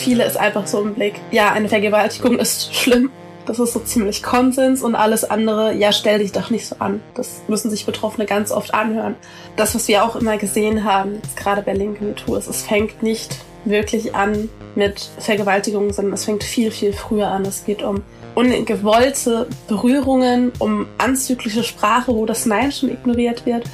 viele ist einfach so im Blick, ja, eine Vergewaltigung ist schlimm. Das ist so ziemlich Konsens und alles andere, ja, stell dich doch nicht so an. Das müssen sich Betroffene ganz oft anhören. Das, was wir auch immer gesehen haben, gerade bei linken MeToo, ist, es fängt nicht wirklich an mit Vergewaltigungen, sondern es fängt viel, viel früher an. Es geht um ungewollte Berührungen, um anzügliche Sprache, wo das Nein schon ignoriert wird.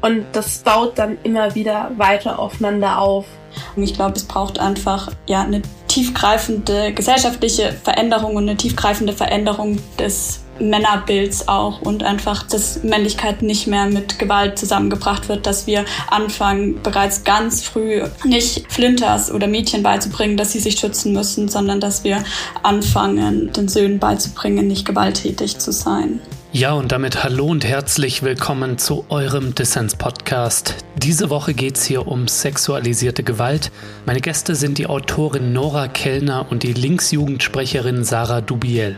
Und das baut dann immer wieder weiter aufeinander auf. Und ich glaube, es braucht einfach ja eine tiefgreifende gesellschaftliche Veränderung und eine tiefgreifende Veränderung des Männerbilds auch und einfach, dass Männlichkeit nicht mehr mit Gewalt zusammengebracht wird, dass wir anfangen, bereits ganz früh nicht Flinters oder Mädchen beizubringen, dass sie sich schützen müssen, sondern dass wir anfangen, den Söhnen beizubringen, nicht gewalttätig zu sein. Ja, und damit hallo und herzlich willkommen zu eurem Dissens-Podcast. Diese Woche geht es hier um sexualisierte Gewalt. Meine Gäste sind die Autorin Nora Kellner und die Linksjugendsprecherin Sarah Dubiel.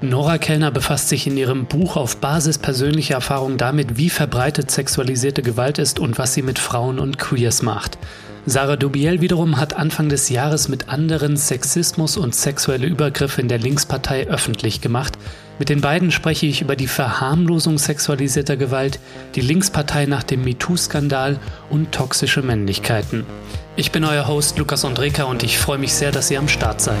Nora Kellner befasst sich in ihrem Buch auf Basis persönlicher Erfahrung damit, wie verbreitet sexualisierte Gewalt ist und was sie mit Frauen und Queers macht. Sarah Dubiel wiederum hat Anfang des Jahres mit anderen Sexismus und sexuelle Übergriffe in der Linkspartei öffentlich gemacht. Mit den beiden spreche ich über die Verharmlosung sexualisierter Gewalt, die Linkspartei nach dem MeToo-Skandal und toxische Männlichkeiten. Ich bin euer Host Lukas Andreka und ich freue mich sehr, dass ihr am Start seid.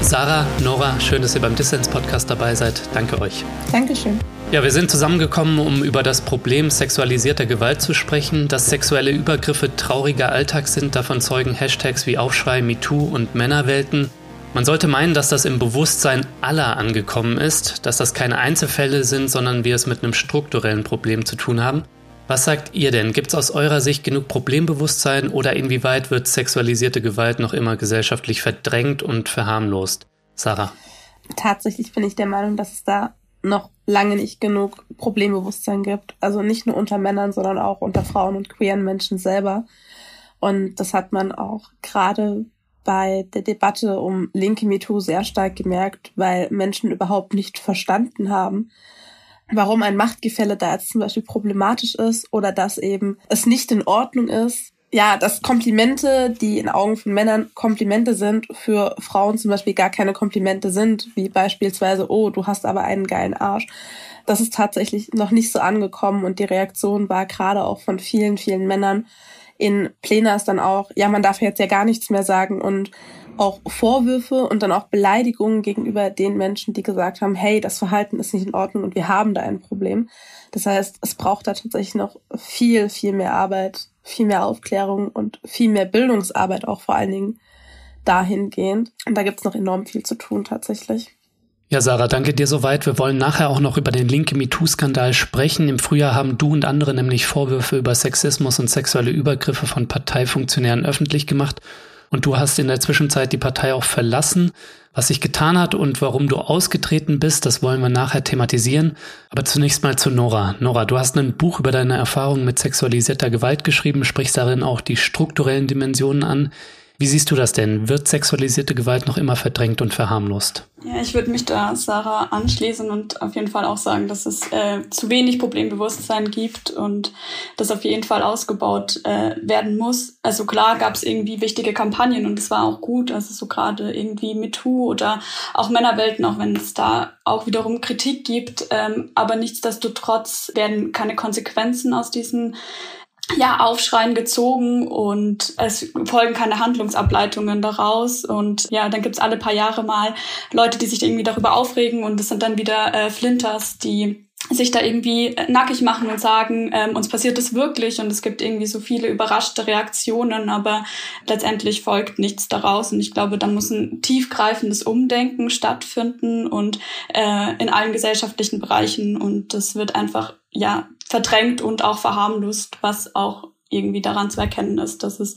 Sarah, Nora, schön, dass ihr beim Dissens-Podcast dabei seid. Danke euch. Dankeschön. Ja, wir sind zusammengekommen, um über das Problem sexualisierter Gewalt zu sprechen. Dass sexuelle Übergriffe trauriger Alltag sind, davon zeugen Hashtags wie Aufschrei, MeToo und Männerwelten. Man sollte meinen, dass das im Bewusstsein aller angekommen ist, dass das keine Einzelfälle sind, sondern wir es mit einem strukturellen Problem zu tun haben. Was sagt ihr denn? Gibt es aus eurer Sicht genug Problembewusstsein oder inwieweit wird sexualisierte Gewalt noch immer gesellschaftlich verdrängt und verharmlost? Sarah. Tatsächlich bin ich der Meinung, dass es da noch lange nicht genug Problembewusstsein gibt. Also nicht nur unter Männern, sondern auch unter Frauen und queeren Menschen selber. Und das hat man auch gerade bei der Debatte um linke MeToo sehr stark gemerkt, weil Menschen überhaupt nicht verstanden haben, warum ein Machtgefälle da jetzt zum Beispiel problematisch ist oder dass eben es nicht in Ordnung ist. Ja, dass Komplimente, die in Augen von Männern Komplimente sind, für Frauen zum Beispiel gar keine Komplimente sind, wie beispielsweise, oh, du hast aber einen geilen Arsch. Das ist tatsächlich noch nicht so angekommen und die Reaktion war gerade auch von vielen, vielen Männern in Plenas dann auch, ja, man darf jetzt ja gar nichts mehr sagen und auch Vorwürfe und dann auch Beleidigungen gegenüber den Menschen, die gesagt haben, hey, das Verhalten ist nicht in Ordnung und wir haben da ein Problem. Das heißt, es braucht da tatsächlich noch viel, viel mehr Arbeit, viel mehr Aufklärung und viel mehr Bildungsarbeit auch vor allen Dingen dahingehend. Und da gibt's noch enorm viel zu tun tatsächlich. Ja, Sarah, danke dir soweit. Wir wollen nachher auch noch über den linke MeToo-Skandal sprechen. Im Frühjahr haben du und andere nämlich Vorwürfe über Sexismus und sexuelle Übergriffe von Parteifunktionären öffentlich gemacht. Und du hast in der Zwischenzeit die Partei auch verlassen. Was sich getan hat und warum du ausgetreten bist, das wollen wir nachher thematisieren. Aber zunächst mal zu Nora. Nora, du hast ein Buch über deine Erfahrungen mit sexualisierter Gewalt geschrieben, sprichst darin auch die strukturellen Dimensionen an. Wie siehst du das denn? Wird sexualisierte Gewalt noch immer verdrängt und verharmlost? Ja, ich würde mich da Sarah anschließen und auf jeden Fall auch sagen, dass es äh, zu wenig Problembewusstsein gibt und das auf jeden Fall ausgebaut äh, werden muss. Also klar gab es irgendwie wichtige Kampagnen und es war auch gut, also so gerade irgendwie MeToo oder auch Männerwelten, auch wenn es da auch wiederum Kritik gibt. Ähm, aber nichtsdestotrotz werden keine Konsequenzen aus diesen ja, Aufschreien gezogen und es folgen keine Handlungsableitungen daraus. Und ja, dann gibt's alle paar Jahre mal Leute, die sich irgendwie darüber aufregen und es sind dann wieder äh, Flinters, die sich da irgendwie nackig machen und sagen, ähm, uns passiert das wirklich und es gibt irgendwie so viele überraschte Reaktionen, aber letztendlich folgt nichts daraus und ich glaube, da muss ein tiefgreifendes Umdenken stattfinden und äh, in allen gesellschaftlichen Bereichen und das wird einfach ja verdrängt und auch verharmlost, was auch irgendwie daran zu erkennen ist, dass es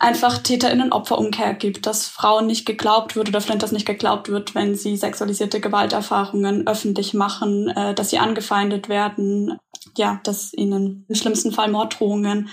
einfach TäterInnen-Opferumkehr gibt, dass Frauen nicht geglaubt wird oder Flinters nicht geglaubt wird, wenn sie sexualisierte Gewalterfahrungen öffentlich machen, äh, dass sie angefeindet werden, ja, dass ihnen im schlimmsten Fall Morddrohungen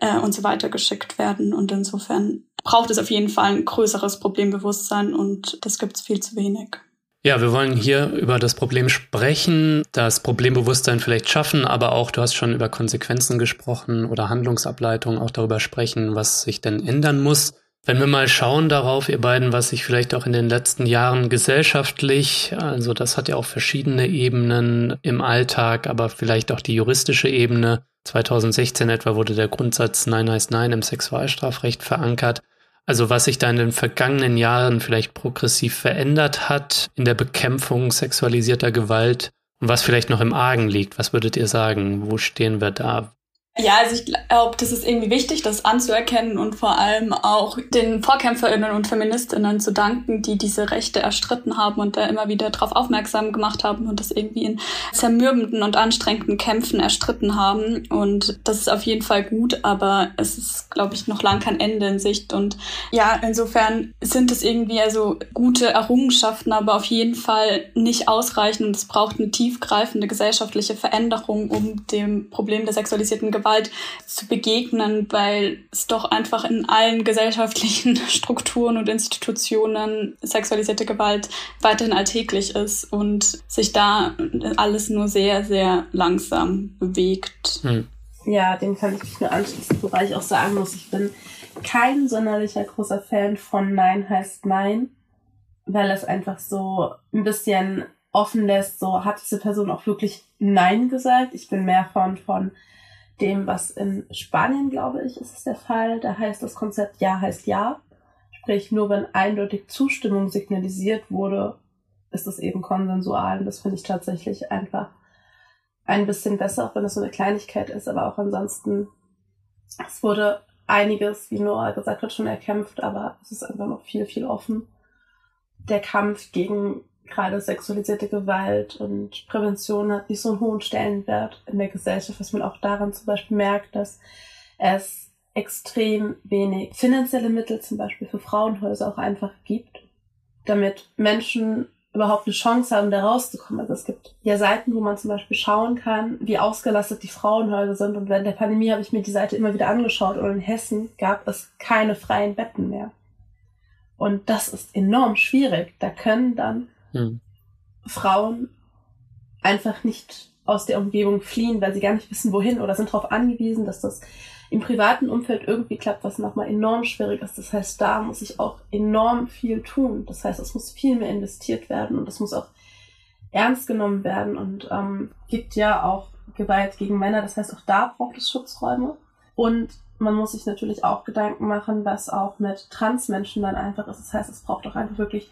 äh, und so weiter geschickt werden. Und insofern braucht es auf jeden Fall ein größeres Problembewusstsein und das gibt es viel zu wenig. Ja, wir wollen hier über das Problem sprechen, das Problembewusstsein vielleicht schaffen, aber auch, du hast schon über Konsequenzen gesprochen oder Handlungsableitungen, auch darüber sprechen, was sich denn ändern muss. Wenn wir mal schauen darauf, ihr beiden, was sich vielleicht auch in den letzten Jahren gesellschaftlich, also das hat ja auch verschiedene Ebenen im Alltag, aber vielleicht auch die juristische Ebene. 2016 etwa wurde der Grundsatz Nein heißt Nein im Sexualstrafrecht verankert. Also was sich da in den vergangenen Jahren vielleicht progressiv verändert hat in der Bekämpfung sexualisierter Gewalt und was vielleicht noch im Argen liegt. Was würdet ihr sagen? Wo stehen wir da? Ja, also ich glaube, das ist irgendwie wichtig, das anzuerkennen und vor allem auch den VorkämpferInnen und FeministInnen zu danken, die diese Rechte erstritten haben und da immer wieder darauf aufmerksam gemacht haben und das irgendwie in zermürbenden und anstrengenden Kämpfen erstritten haben. Und das ist auf jeden Fall gut, aber es ist, glaube ich, noch lang kein Ende in Sicht. Und ja, insofern sind es irgendwie also gute Errungenschaften, aber auf jeden Fall nicht ausreichend es braucht eine tiefgreifende gesellschaftliche Veränderung, um dem Problem der sexualisierten Gewalt Gewalt zu begegnen, weil es doch einfach in allen gesellschaftlichen Strukturen und Institutionen sexualisierte Gewalt weiterhin alltäglich ist und sich da alles nur sehr, sehr langsam bewegt. Hm. Ja, dem kann ich mich nur anschließen, wobei ich auch sagen muss, ich bin kein sonderlicher großer Fan von Nein heißt Nein, weil es einfach so ein bisschen offen lässt, so hat diese Person auch wirklich Nein gesagt. Ich bin mehr von, von dem, was in Spanien, glaube ich, ist es der Fall. Da heißt das Konzept Ja heißt Ja. Sprich, nur wenn eindeutig Zustimmung signalisiert wurde, ist es eben konsensual. Und das finde ich tatsächlich einfach ein bisschen besser, auch wenn es so eine Kleinigkeit ist. Aber auch ansonsten, es wurde einiges, wie Noah gesagt hat, schon erkämpft, aber es ist einfach noch viel, viel offen. Der Kampf gegen gerade sexualisierte Gewalt und Prävention hat nicht so einen hohen Stellenwert in der Gesellschaft, was man auch daran zum Beispiel merkt, dass es extrem wenig finanzielle Mittel zum Beispiel für Frauenhäuser auch einfach gibt, damit Menschen überhaupt eine Chance haben, da rauszukommen. Also es gibt ja Seiten, wo man zum Beispiel schauen kann, wie ausgelastet die Frauenhäuser sind. Und während der Pandemie habe ich mir die Seite immer wieder angeschaut und in Hessen gab es keine freien Betten mehr. Und das ist enorm schwierig. Da können dann hm. Frauen einfach nicht aus der Umgebung fliehen, weil sie gar nicht wissen, wohin oder sind darauf angewiesen, dass das im privaten Umfeld irgendwie klappt, was nochmal enorm schwierig ist. Das heißt, da muss ich auch enorm viel tun. Das heißt, es muss viel mehr investiert werden und es muss auch ernst genommen werden und ähm, gibt ja auch Gewalt gegen Männer. Das heißt, auch da braucht es Schutzräume. Und man muss sich natürlich auch Gedanken machen, was auch mit Transmenschen dann einfach ist. Das heißt, es braucht auch einfach wirklich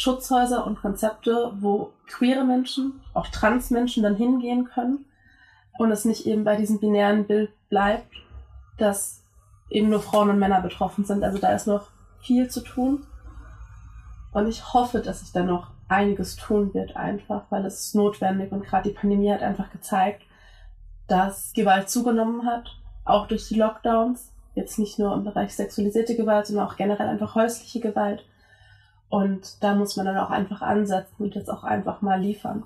Schutzhäuser und Konzepte, wo queere Menschen, auch Transmenschen dann hingehen können und es nicht eben bei diesem binären Bild bleibt, dass eben nur Frauen und Männer betroffen sind. Also da ist noch viel zu tun. Und ich hoffe, dass sich da noch einiges tun wird, einfach, weil es ist notwendig und gerade die Pandemie hat einfach gezeigt, dass Gewalt zugenommen hat, auch durch die Lockdowns. Jetzt nicht nur im Bereich sexualisierte Gewalt, sondern auch generell einfach häusliche Gewalt. Und da muss man dann auch einfach ansetzen und jetzt auch einfach mal liefern.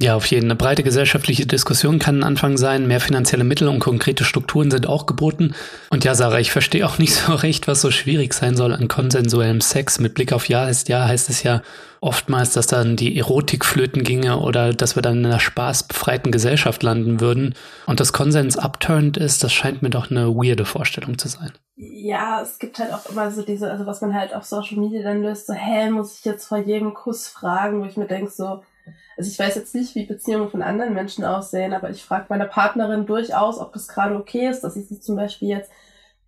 Ja, auf jeden. Eine breite gesellschaftliche Diskussion kann ein Anfang sein. Mehr finanzielle Mittel und konkrete Strukturen sind auch geboten. Und ja, Sarah, ich verstehe auch nicht so recht, was so schwierig sein soll an konsensuellem Sex. Mit Blick auf Ja heißt Ja, heißt es ja oftmals, dass dann die Erotik flöten ginge oder dass wir dann in einer spaßbefreiten Gesellschaft landen würden. Und das Konsens upturned ist, das scheint mir doch eine weirde Vorstellung zu sein. Ja, es gibt halt auch immer so diese, also was man halt auf Social Media dann löst, so, hä, muss ich jetzt vor jedem Kuss fragen, wo ich mir denke so, also ich weiß jetzt nicht, wie Beziehungen von anderen Menschen aussehen, aber ich frage meine Partnerin durchaus, ob es gerade okay ist, dass ich sie zum Beispiel jetzt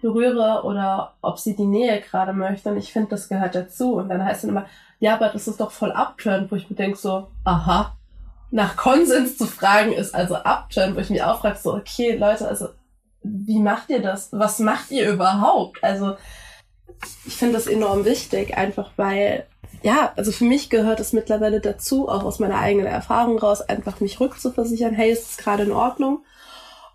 berühre oder ob sie die Nähe gerade möchte. Und ich finde, das gehört dazu. Und dann heißt es immer, ja, aber das ist doch voll abturn, wo ich mir denke so, aha, nach Konsens zu fragen ist also abturn, wo ich mich auch frage, so, okay, Leute, also wie macht ihr das? Was macht ihr überhaupt? Also ich finde das enorm wichtig, einfach weil ja, also für mich gehört es mittlerweile dazu, auch aus meiner eigenen Erfahrung raus, einfach mich rückzuversichern, hey, ist es gerade in Ordnung?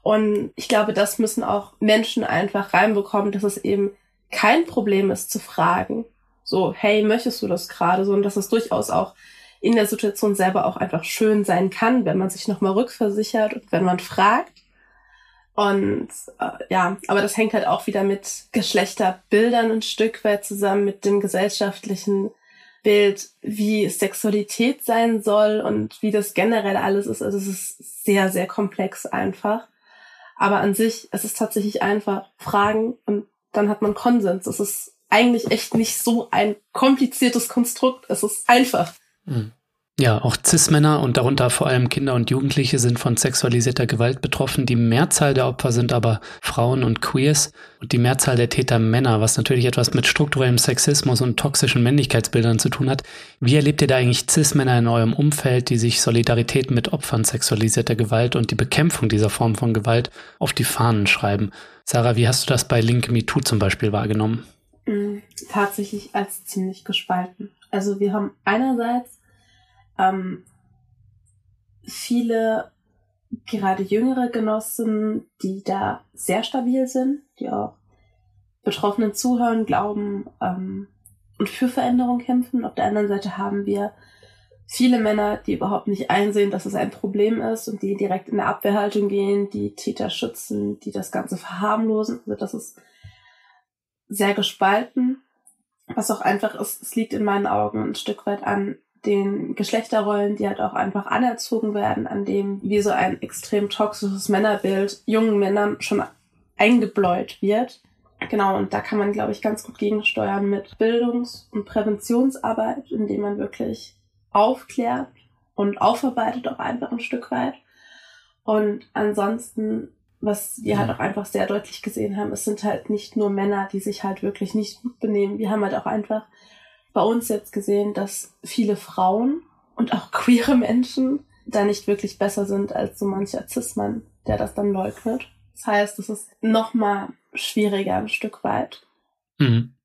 Und ich glaube, das müssen auch Menschen einfach reinbekommen, dass es eben kein Problem ist zu fragen. So, hey, möchtest du das gerade? So, und dass es durchaus auch in der Situation selber auch einfach schön sein kann, wenn man sich nochmal rückversichert und wenn man fragt. Und äh, ja, aber das hängt halt auch wieder mit Geschlechterbildern ein Stück weit zusammen, mit dem gesellschaftlichen Bild, wie Sexualität sein soll und wie das generell alles ist. Also es ist sehr, sehr komplex einfach. Aber an sich, es ist tatsächlich einfach Fragen und dann hat man Konsens. Es ist eigentlich echt nicht so ein kompliziertes Konstrukt. Es ist einfach. Mhm. Ja, auch Cis-Männer und darunter vor allem Kinder und Jugendliche sind von sexualisierter Gewalt betroffen. Die Mehrzahl der Opfer sind aber Frauen und Queers und die Mehrzahl der Täter Männer, was natürlich etwas mit strukturellem Sexismus und toxischen Männlichkeitsbildern zu tun hat. Wie erlebt ihr da eigentlich Cis-Männer in eurem Umfeld, die sich Solidarität mit Opfern sexualisierter Gewalt und die Bekämpfung dieser Form von Gewalt auf die Fahnen schreiben? Sarah, wie hast du das bei Link Me Too zum Beispiel wahrgenommen? Mm, tatsächlich als ziemlich gespalten. Also wir haben einerseits ähm, viele gerade jüngere Genossen, die da sehr stabil sind, die auch Betroffenen zuhören, glauben ähm, und für Veränderung kämpfen. Auf der anderen Seite haben wir viele Männer, die überhaupt nicht einsehen, dass es ein Problem ist und die direkt in der Abwehrhaltung gehen, die Täter schützen, die das Ganze verharmlosen. Also das ist sehr gespalten. Was auch einfach ist, es liegt in meinen Augen ein Stück weit an den Geschlechterrollen, die halt auch einfach anerzogen werden, an dem wie so ein extrem toxisches Männerbild jungen Männern schon eingebläut wird. Genau, und da kann man, glaube ich, ganz gut gegensteuern mit Bildungs- und Präventionsarbeit, indem man wirklich aufklärt und aufarbeitet auch einfach ein Stück weit. Und ansonsten, was wir halt auch einfach sehr deutlich gesehen haben, es sind halt nicht nur Männer, die sich halt wirklich nicht gut benehmen. Wir haben halt auch einfach bei uns jetzt gesehen, dass viele Frauen und auch queere Menschen da nicht wirklich besser sind als so mancher Cis-Mann, der das dann leugnet. Das heißt, es ist noch mal schwieriger ein Stück weit. Mhm.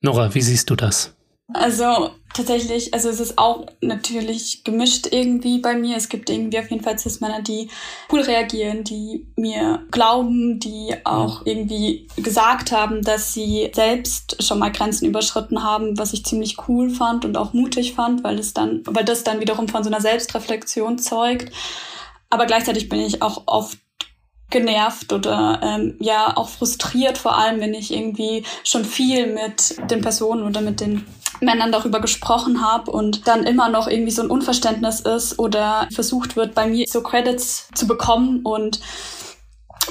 Nora, wie siehst du das? Also tatsächlich, also es ist auch natürlich gemischt irgendwie bei mir. Es gibt irgendwie auf jeden Fall Cis-Männer, die cool reagieren, die mir glauben, die auch irgendwie gesagt haben, dass sie selbst schon mal Grenzen überschritten haben, was ich ziemlich cool fand und auch mutig fand, weil es dann, weil das dann wiederum von so einer Selbstreflexion zeugt. Aber gleichzeitig bin ich auch oft genervt oder ähm, ja auch frustriert, vor allem wenn ich irgendwie schon viel mit den Personen oder mit den Männern darüber gesprochen habe und dann immer noch irgendwie so ein Unverständnis ist oder versucht wird, bei mir so Credits zu bekommen und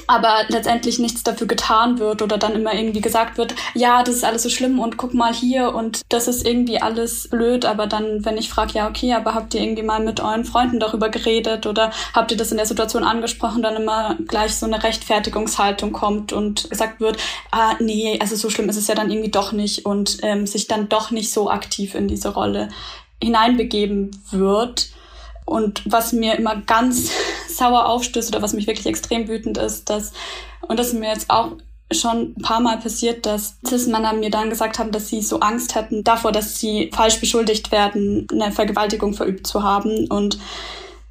aber letztendlich nichts dafür getan wird oder dann immer irgendwie gesagt wird, ja, das ist alles so schlimm und guck mal hier und das ist irgendwie alles blöd, aber dann, wenn ich frage, ja, okay, aber habt ihr irgendwie mal mit euren Freunden darüber geredet oder habt ihr das in der Situation angesprochen, dann immer gleich so eine Rechtfertigungshaltung kommt und gesagt wird, ah, nee, also so schlimm ist es ja dann irgendwie doch nicht und ähm, sich dann doch nicht so aktiv in diese Rolle hineinbegeben wird. Und was mir immer ganz sauer aufstößt oder was mich wirklich extrem wütend ist, dass, und das ist mir jetzt auch schon ein paar Mal passiert, dass Cis-Männer mir dann gesagt haben, dass sie so Angst hätten davor, dass sie falsch beschuldigt werden, eine Vergewaltigung verübt zu haben. Und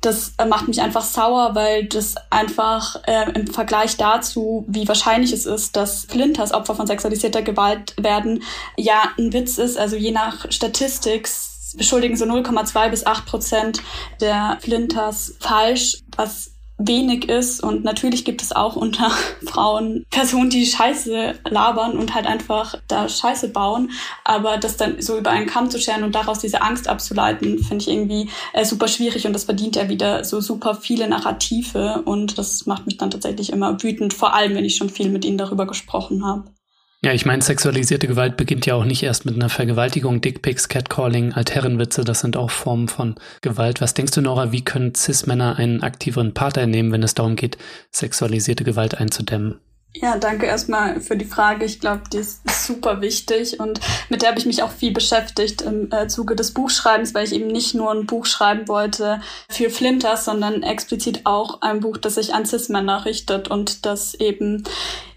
das macht mich einfach sauer, weil das einfach äh, im Vergleich dazu, wie wahrscheinlich es ist, dass Flinters Opfer von sexualisierter Gewalt werden, ja ein Witz ist. Also je nach Statistik beschuldigen so 0,2 bis 8 Prozent der Flinters falsch, was wenig ist. Und natürlich gibt es auch unter Frauen Personen, die Scheiße labern und halt einfach da Scheiße bauen. Aber das dann so über einen Kamm zu scheren und daraus diese Angst abzuleiten, finde ich irgendwie äh, super schwierig. Und das verdient ja wieder so super viele Narrative. Und das macht mich dann tatsächlich immer wütend, vor allem wenn ich schon viel mit ihnen darüber gesprochen habe. Ja, ich meine, sexualisierte Gewalt beginnt ja auch nicht erst mit einer Vergewaltigung, Dickpics, Catcalling, Altherrenwitze, das sind auch Formen von Gewalt. Was denkst du, Nora, wie können Cis-Männer einen aktiveren Part einnehmen, wenn es darum geht, sexualisierte Gewalt einzudämmen? Ja, danke erstmal für die Frage. Ich glaube, die ist super wichtig und mit der habe ich mich auch viel beschäftigt im äh, Zuge des Buchschreibens, weil ich eben nicht nur ein Buch schreiben wollte für Flinters, sondern explizit auch ein Buch, das sich an Cis-Männer richtet und das eben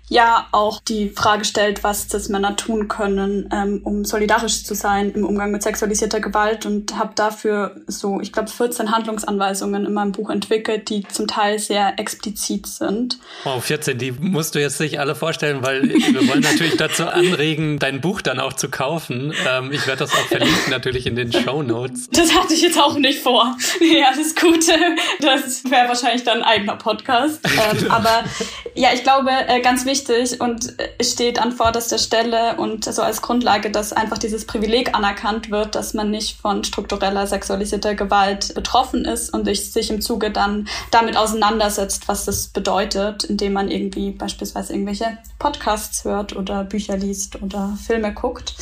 ja auch die Frage stellt, was das Männer tun können, ähm, um solidarisch zu sein im Umgang mit sexualisierter Gewalt und habe dafür so, ich glaube, 14 Handlungsanweisungen in meinem Buch entwickelt, die zum Teil sehr explizit sind. Wow, 14, die musst du jetzt nicht alle vorstellen, weil wir wollen natürlich dazu anregen, dein Buch dann auch zu kaufen. Ähm, ich werde das auch verlinken natürlich in den Show Notes. Das hatte ich jetzt auch nicht vor. Ja, das Gute, das wäre wahrscheinlich dann ein eigener Podcast. Ähm, aber Ja, ich glaube, äh, ganz wichtig und äh, steht an vorderster Stelle und so als Grundlage, dass einfach dieses Privileg anerkannt wird, dass man nicht von struktureller sexualisierter Gewalt betroffen ist und sich im Zuge dann damit auseinandersetzt, was das bedeutet, indem man irgendwie beispielsweise irgendwelche Podcasts hört oder Bücher liest oder Filme guckt.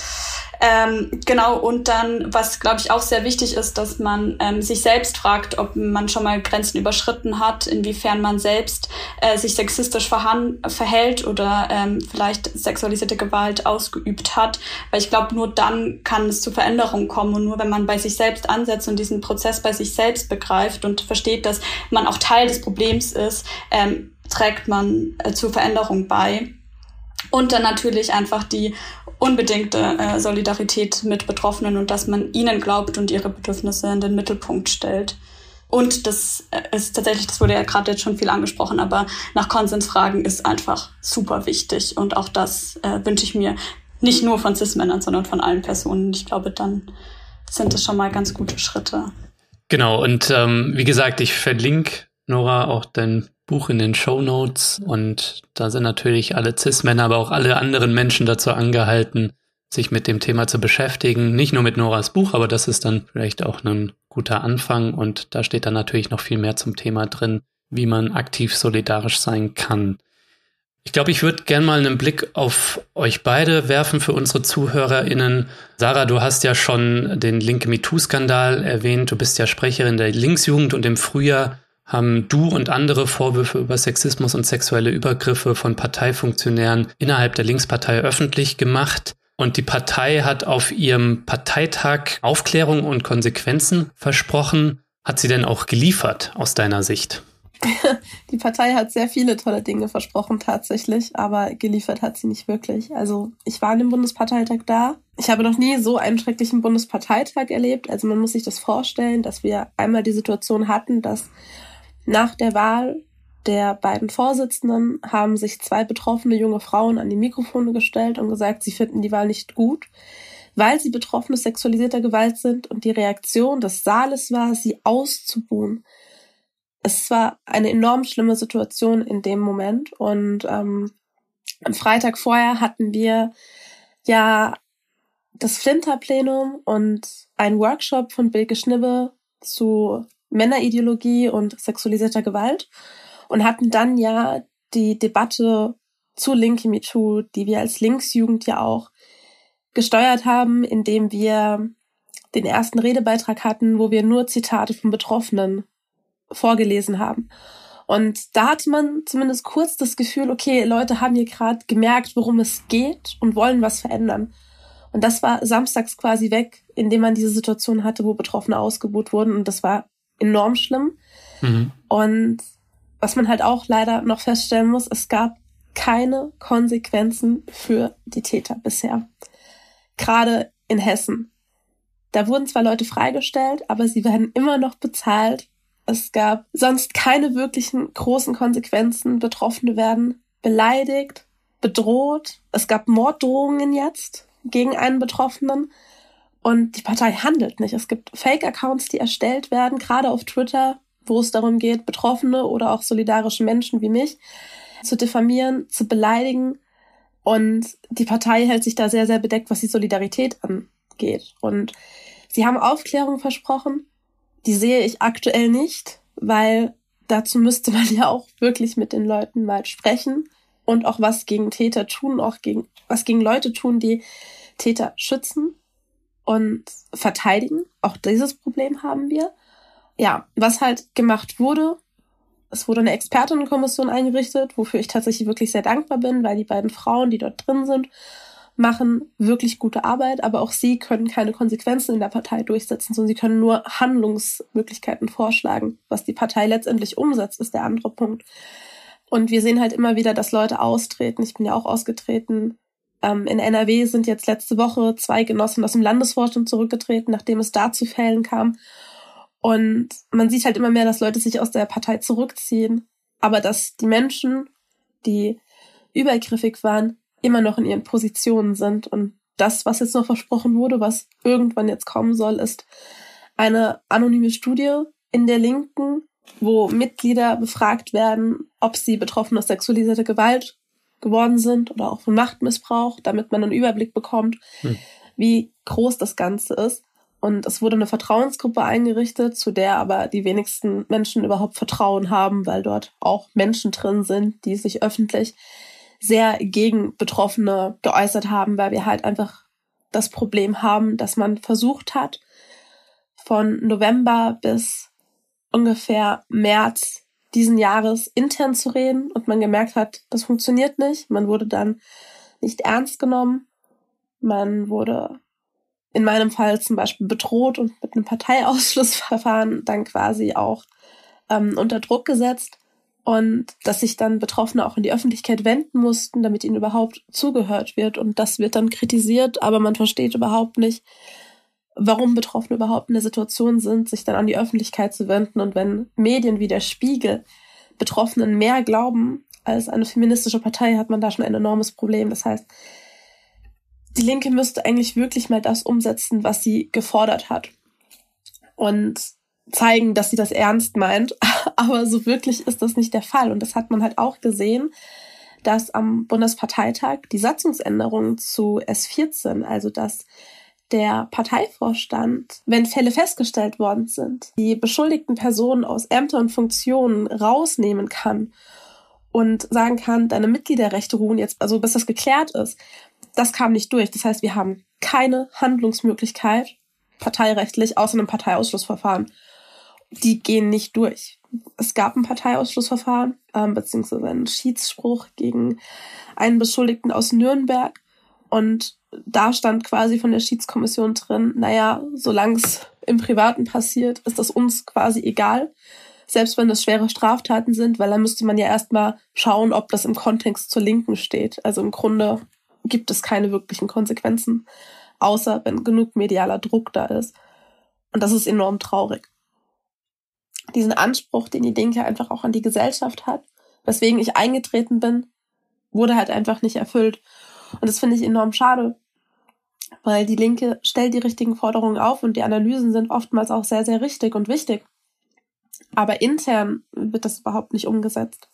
Ähm, genau, und dann, was glaube ich auch sehr wichtig ist, dass man ähm, sich selbst fragt, ob man schon mal Grenzen überschritten hat, inwiefern man selbst äh, sich sexistisch verhält oder ähm, vielleicht sexualisierte Gewalt ausgeübt hat. Weil ich glaube, nur dann kann es zu Veränderungen kommen und nur wenn man bei sich selbst ansetzt und diesen Prozess bei sich selbst begreift und versteht, dass man auch Teil des Problems ist, ähm, trägt man äh, zur Veränderung bei. Und dann natürlich einfach die unbedingte äh, Solidarität mit Betroffenen und dass man ihnen glaubt und ihre Bedürfnisse in den Mittelpunkt stellt. Und das äh, ist tatsächlich, das wurde ja gerade jetzt schon viel angesprochen, aber nach Konsens fragen ist einfach super wichtig. Und auch das äh, wünsche ich mir nicht nur von Cis-Männern, sondern von allen Personen. Ich glaube, dann sind das schon mal ganz gute Schritte. Genau, und ähm, wie gesagt, ich verlinke Nora auch dein Buch in den Show Notes und da sind natürlich alle Cis-Männer, aber auch alle anderen Menschen dazu angehalten, sich mit dem Thema zu beschäftigen. Nicht nur mit Noras Buch, aber das ist dann vielleicht auch ein guter Anfang und da steht dann natürlich noch viel mehr zum Thema drin, wie man aktiv solidarisch sein kann. Ich glaube, ich würde gerne mal einen Blick auf euch beide werfen für unsere ZuhörerInnen. Sarah, du hast ja schon den Link MeToo-Skandal erwähnt. Du bist ja Sprecherin der Linksjugend und im Frühjahr haben du und andere Vorwürfe über Sexismus und sexuelle Übergriffe von Parteifunktionären innerhalb der Linkspartei öffentlich gemacht. Und die Partei hat auf ihrem Parteitag Aufklärung und Konsequenzen versprochen. Hat sie denn auch geliefert aus deiner Sicht? Die Partei hat sehr viele tolle Dinge versprochen tatsächlich, aber geliefert hat sie nicht wirklich. Also ich war an dem Bundesparteitag da. Ich habe noch nie so einen schrecklichen Bundesparteitag erlebt. Also man muss sich das vorstellen, dass wir einmal die Situation hatten, dass nach der Wahl der beiden Vorsitzenden haben sich zwei betroffene junge Frauen an die Mikrofone gestellt und gesagt, sie finden die Wahl nicht gut, weil sie Betroffene sexualisierter Gewalt sind und die Reaktion des Saales war, sie auszubuhen. Es war eine enorm schlimme Situation in dem Moment und ähm, am Freitag vorher hatten wir ja das Flinterplenum und ein Workshop von Bilge Schnibbe zu Männerideologie und sexualisierter Gewalt und hatten dann ja die Debatte zu Linke MeToo, die wir als Linksjugend ja auch gesteuert haben, indem wir den ersten Redebeitrag hatten, wo wir nur Zitate von Betroffenen vorgelesen haben. Und da hatte man zumindest kurz das Gefühl, okay, Leute haben hier gerade gemerkt, worum es geht und wollen was verändern. Und das war samstags quasi weg, indem man diese Situation hatte, wo Betroffene ausgebucht wurden. Und das war enorm schlimm. Mhm. Und was man halt auch leider noch feststellen muss, es gab keine Konsequenzen für die Täter bisher. Gerade in Hessen. Da wurden zwar Leute freigestellt, aber sie werden immer noch bezahlt. Es gab sonst keine wirklichen großen Konsequenzen. Betroffene werden beleidigt, bedroht. Es gab Morddrohungen jetzt gegen einen Betroffenen. Und die Partei handelt nicht. Es gibt Fake-Accounts, die erstellt werden, gerade auf Twitter, wo es darum geht, Betroffene oder auch solidarische Menschen wie mich zu diffamieren, zu beleidigen. Und die Partei hält sich da sehr, sehr bedeckt, was die Solidarität angeht. Und sie haben Aufklärung versprochen. Die sehe ich aktuell nicht, weil dazu müsste man ja auch wirklich mit den Leuten mal sprechen und auch was gegen Täter tun, auch gegen, was gegen Leute tun, die Täter schützen und verteidigen. Auch dieses Problem haben wir. Ja, was halt gemacht wurde, es wurde eine Expertinnenkommission eingerichtet, wofür ich tatsächlich wirklich sehr dankbar bin, weil die beiden Frauen, die dort drin sind, machen wirklich gute Arbeit, aber auch sie können keine Konsequenzen in der Partei durchsetzen, sondern sie können nur Handlungsmöglichkeiten vorschlagen. Was die Partei letztendlich umsetzt, ist der andere Punkt. Und wir sehen halt immer wieder, dass Leute austreten. Ich bin ja auch ausgetreten, ähm, in NRW sind jetzt letzte Woche zwei Genossen aus dem Landesvorstand zurückgetreten, nachdem es da zu Fällen kam. Und man sieht halt immer mehr, dass Leute sich aus der Partei zurückziehen, aber dass die Menschen, die übergriffig waren, immer noch in ihren Positionen sind. Und das, was jetzt noch versprochen wurde, was irgendwann jetzt kommen soll, ist eine anonyme Studie in der Linken, wo Mitglieder befragt werden, ob sie betroffen aus sexualisierter Gewalt geworden sind oder auch von Machtmissbrauch, damit man einen Überblick bekommt, hm. wie groß das Ganze ist. Und es wurde eine Vertrauensgruppe eingerichtet, zu der aber die wenigsten Menschen überhaupt Vertrauen haben, weil dort auch Menschen drin sind, die sich öffentlich sehr gegen Betroffene geäußert haben, weil wir halt einfach das Problem haben, dass man versucht hat, von November bis ungefähr März diesen Jahres intern zu reden und man gemerkt hat, das funktioniert nicht. Man wurde dann nicht ernst genommen. Man wurde in meinem Fall zum Beispiel bedroht und mit einem Parteiausschlussverfahren dann quasi auch ähm, unter Druck gesetzt und dass sich dann Betroffene auch in die Öffentlichkeit wenden mussten, damit ihnen überhaupt zugehört wird. Und das wird dann kritisiert, aber man versteht überhaupt nicht, warum Betroffene überhaupt in der Situation sind, sich dann an die Öffentlichkeit zu wenden. Und wenn Medien wie der Spiegel Betroffenen mehr glauben als eine feministische Partei, hat man da schon ein enormes Problem. Das heißt, die Linke müsste eigentlich wirklich mal das umsetzen, was sie gefordert hat. Und zeigen, dass sie das ernst meint. Aber so wirklich ist das nicht der Fall. Und das hat man halt auch gesehen, dass am Bundesparteitag die Satzungsänderung zu S14, also dass der Parteivorstand, wenn Fälle festgestellt worden sind, die beschuldigten Personen aus Ämtern und Funktionen rausnehmen kann und sagen kann, deine Mitgliederrechte ruhen jetzt, also bis das geklärt ist, das kam nicht durch. Das heißt, wir haben keine Handlungsmöglichkeit parteirechtlich außer einem Parteiausschlussverfahren. Die gehen nicht durch. Es gab ein Parteiausschlussverfahren, ähm, beziehungsweise einen Schiedsspruch gegen einen Beschuldigten aus Nürnberg. Und da stand quasi von der Schiedskommission drin, naja, solange es im Privaten passiert, ist das uns quasi egal. Selbst wenn das schwere Straftaten sind, weil dann müsste man ja erstmal schauen, ob das im Kontext zur Linken steht. Also im Grunde gibt es keine wirklichen Konsequenzen, außer wenn genug medialer Druck da ist. Und das ist enorm traurig. Diesen Anspruch, den die Linke einfach auch an die Gesellschaft hat, weswegen ich eingetreten bin, wurde halt einfach nicht erfüllt. Und das finde ich enorm schade, weil die Linke stellt die richtigen Forderungen auf und die Analysen sind oftmals auch sehr, sehr richtig und wichtig. Aber intern wird das überhaupt nicht umgesetzt.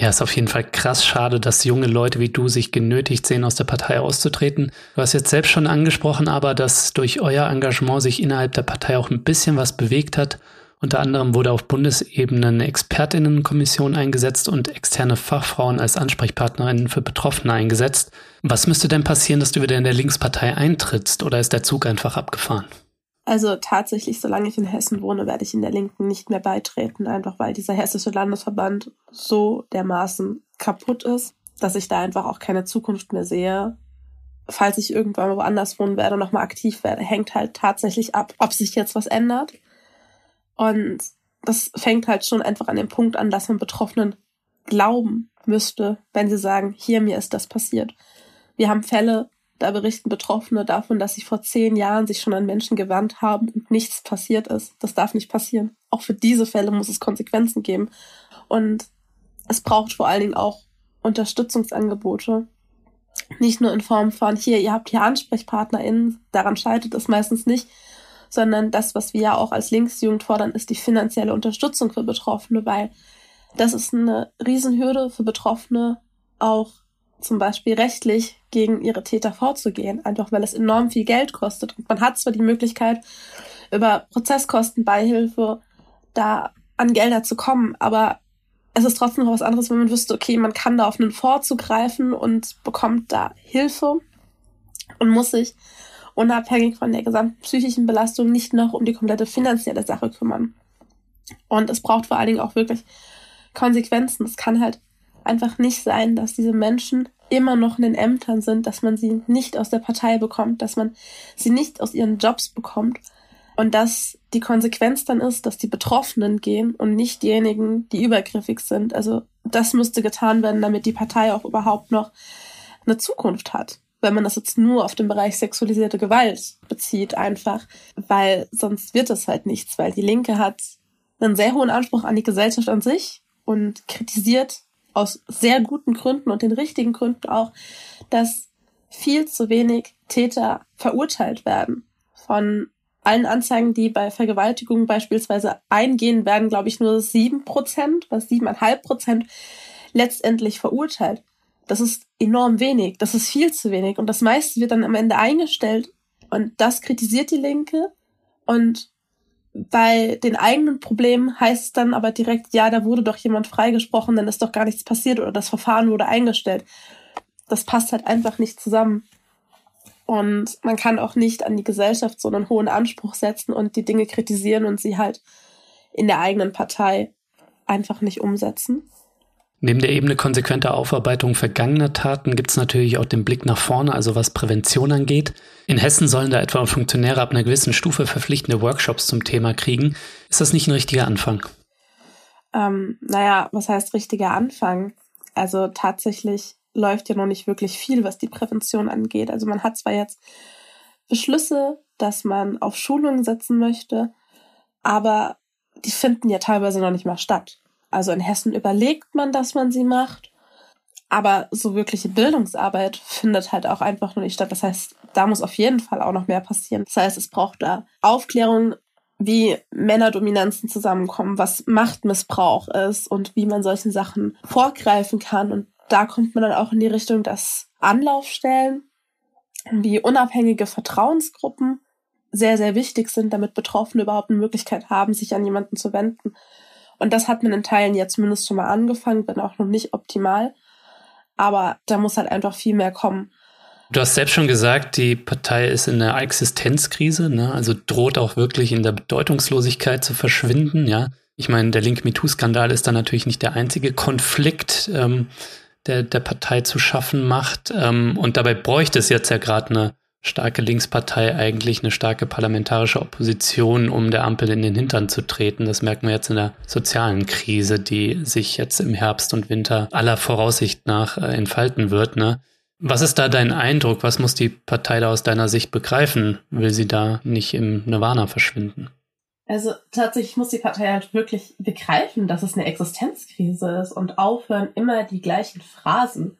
Ja, ist auf jeden Fall krass schade, dass junge Leute wie du sich genötigt sehen, aus der Partei auszutreten. Du hast jetzt selbst schon angesprochen, aber dass durch euer Engagement sich innerhalb der Partei auch ein bisschen was bewegt hat. Unter anderem wurde auf Bundesebene eine Expertinnenkommission eingesetzt und externe Fachfrauen als Ansprechpartnerinnen für Betroffene eingesetzt. Was müsste denn passieren, dass du wieder in der Linkspartei eintrittst oder ist der Zug einfach abgefahren? Also tatsächlich, solange ich in Hessen wohne, werde ich in der Linken nicht mehr beitreten, einfach weil dieser hessische Landesverband so dermaßen kaputt ist, dass ich da einfach auch keine Zukunft mehr sehe. Falls ich irgendwann woanders wohnen werde und nochmal aktiv werde, hängt halt tatsächlich ab, ob sich jetzt was ändert. Und das fängt halt schon einfach an dem Punkt an, dass man Betroffenen glauben müsste, wenn sie sagen, hier mir ist das passiert. Wir haben Fälle, da berichten Betroffene davon, dass sie vor zehn Jahren sich schon an Menschen gewandt haben und nichts passiert ist. Das darf nicht passieren. Auch für diese Fälle muss es Konsequenzen geben. Und es braucht vor allen Dingen auch Unterstützungsangebote. Nicht nur in Form von, hier, ihr habt hier AnsprechpartnerInnen, daran scheitert es meistens nicht, sondern das, was wir ja auch als Linksjugend fordern, ist die finanzielle Unterstützung für Betroffene, weil das ist eine Riesenhürde für Betroffene, auch zum Beispiel rechtlich gegen ihre Täter vorzugehen, einfach weil es enorm viel Geld kostet. Und man hat zwar die Möglichkeit, über Prozesskostenbeihilfe da an Gelder zu kommen, aber es ist trotzdem noch was anderes, wenn man wüsste, okay, man kann da auf einen Fonds zugreifen und bekommt da Hilfe und muss sich unabhängig von der gesamten psychischen Belastung nicht noch um die komplette finanzielle Sache kümmern. Und es braucht vor allen Dingen auch wirklich Konsequenzen. Es kann halt einfach nicht sein, dass diese Menschen immer noch in den Ämtern sind, dass man sie nicht aus der Partei bekommt, dass man sie nicht aus ihren Jobs bekommt und dass die Konsequenz dann ist, dass die Betroffenen gehen und nicht diejenigen, die übergriffig sind. Also das müsste getan werden, damit die Partei auch überhaupt noch eine Zukunft hat. Wenn man das jetzt nur auf den Bereich sexualisierte Gewalt bezieht, einfach, weil sonst wird es halt nichts, weil die Linke hat einen sehr hohen Anspruch an die Gesellschaft an sich und kritisiert aus sehr guten Gründen und den richtigen Gründen auch, dass viel zu wenig Täter verurteilt werden von allen Anzeigen, die bei Vergewaltigung beispielsweise eingehen, werden, glaube ich, nur sieben Prozent, was siebeneinhalb Prozent letztendlich verurteilt. Das ist enorm wenig. Das ist viel zu wenig. Und das meiste wird dann am Ende eingestellt. Und das kritisiert die Linke. Und bei den eigenen Problemen heißt es dann aber direkt, ja, da wurde doch jemand freigesprochen, dann ist doch gar nichts passiert oder das Verfahren wurde eingestellt. Das passt halt einfach nicht zusammen. Und man kann auch nicht an die Gesellschaft so einen hohen Anspruch setzen und die Dinge kritisieren und sie halt in der eigenen Partei einfach nicht umsetzen. Neben der Ebene konsequenter Aufarbeitung vergangener Taten gibt es natürlich auch den Blick nach vorne, also was Prävention angeht. In Hessen sollen da etwa Funktionäre ab einer gewissen Stufe verpflichtende Workshops zum Thema kriegen. Ist das nicht ein richtiger Anfang? Ähm, naja, was heißt richtiger Anfang? Also tatsächlich läuft ja noch nicht wirklich viel, was die Prävention angeht. Also man hat zwar jetzt Beschlüsse, dass man auf Schulungen setzen möchte, aber die finden ja teilweise noch nicht mal statt. Also in Hessen überlegt man, dass man sie macht, aber so wirkliche Bildungsarbeit findet halt auch einfach nur nicht statt. Das heißt, da muss auf jeden Fall auch noch mehr passieren. Das heißt, es braucht da Aufklärung, wie Männerdominanzen zusammenkommen, was Machtmissbrauch ist und wie man solchen Sachen vorgreifen kann. Und da kommt man dann auch in die Richtung, dass Anlaufstellen wie unabhängige Vertrauensgruppen sehr, sehr wichtig sind, damit Betroffene überhaupt eine Möglichkeit haben, sich an jemanden zu wenden. Und das hat man in Teilen jetzt zumindest schon mal angefangen, bin auch noch nicht optimal. Aber da muss halt einfach viel mehr kommen. Du hast selbst schon gesagt, die Partei ist in einer Existenzkrise, ne? also droht auch wirklich in der Bedeutungslosigkeit zu verschwinden. Ja, ich meine, der Link MeToo-Skandal ist da natürlich nicht der einzige Konflikt, ähm, der der Partei zu schaffen macht. Ähm, und dabei bräuchte es jetzt ja gerade eine starke Linkspartei eigentlich eine starke parlamentarische Opposition, um der Ampel in den Hintern zu treten. Das merken wir jetzt in der sozialen Krise, die sich jetzt im Herbst und Winter aller Voraussicht nach äh, entfalten wird. Ne? Was ist da dein Eindruck? Was muss die Partei da aus deiner Sicht begreifen? Will sie da nicht im Nirvana verschwinden? Also tatsächlich muss die Partei halt wirklich begreifen, dass es eine Existenzkrise ist und aufhören, immer die gleichen Phrasen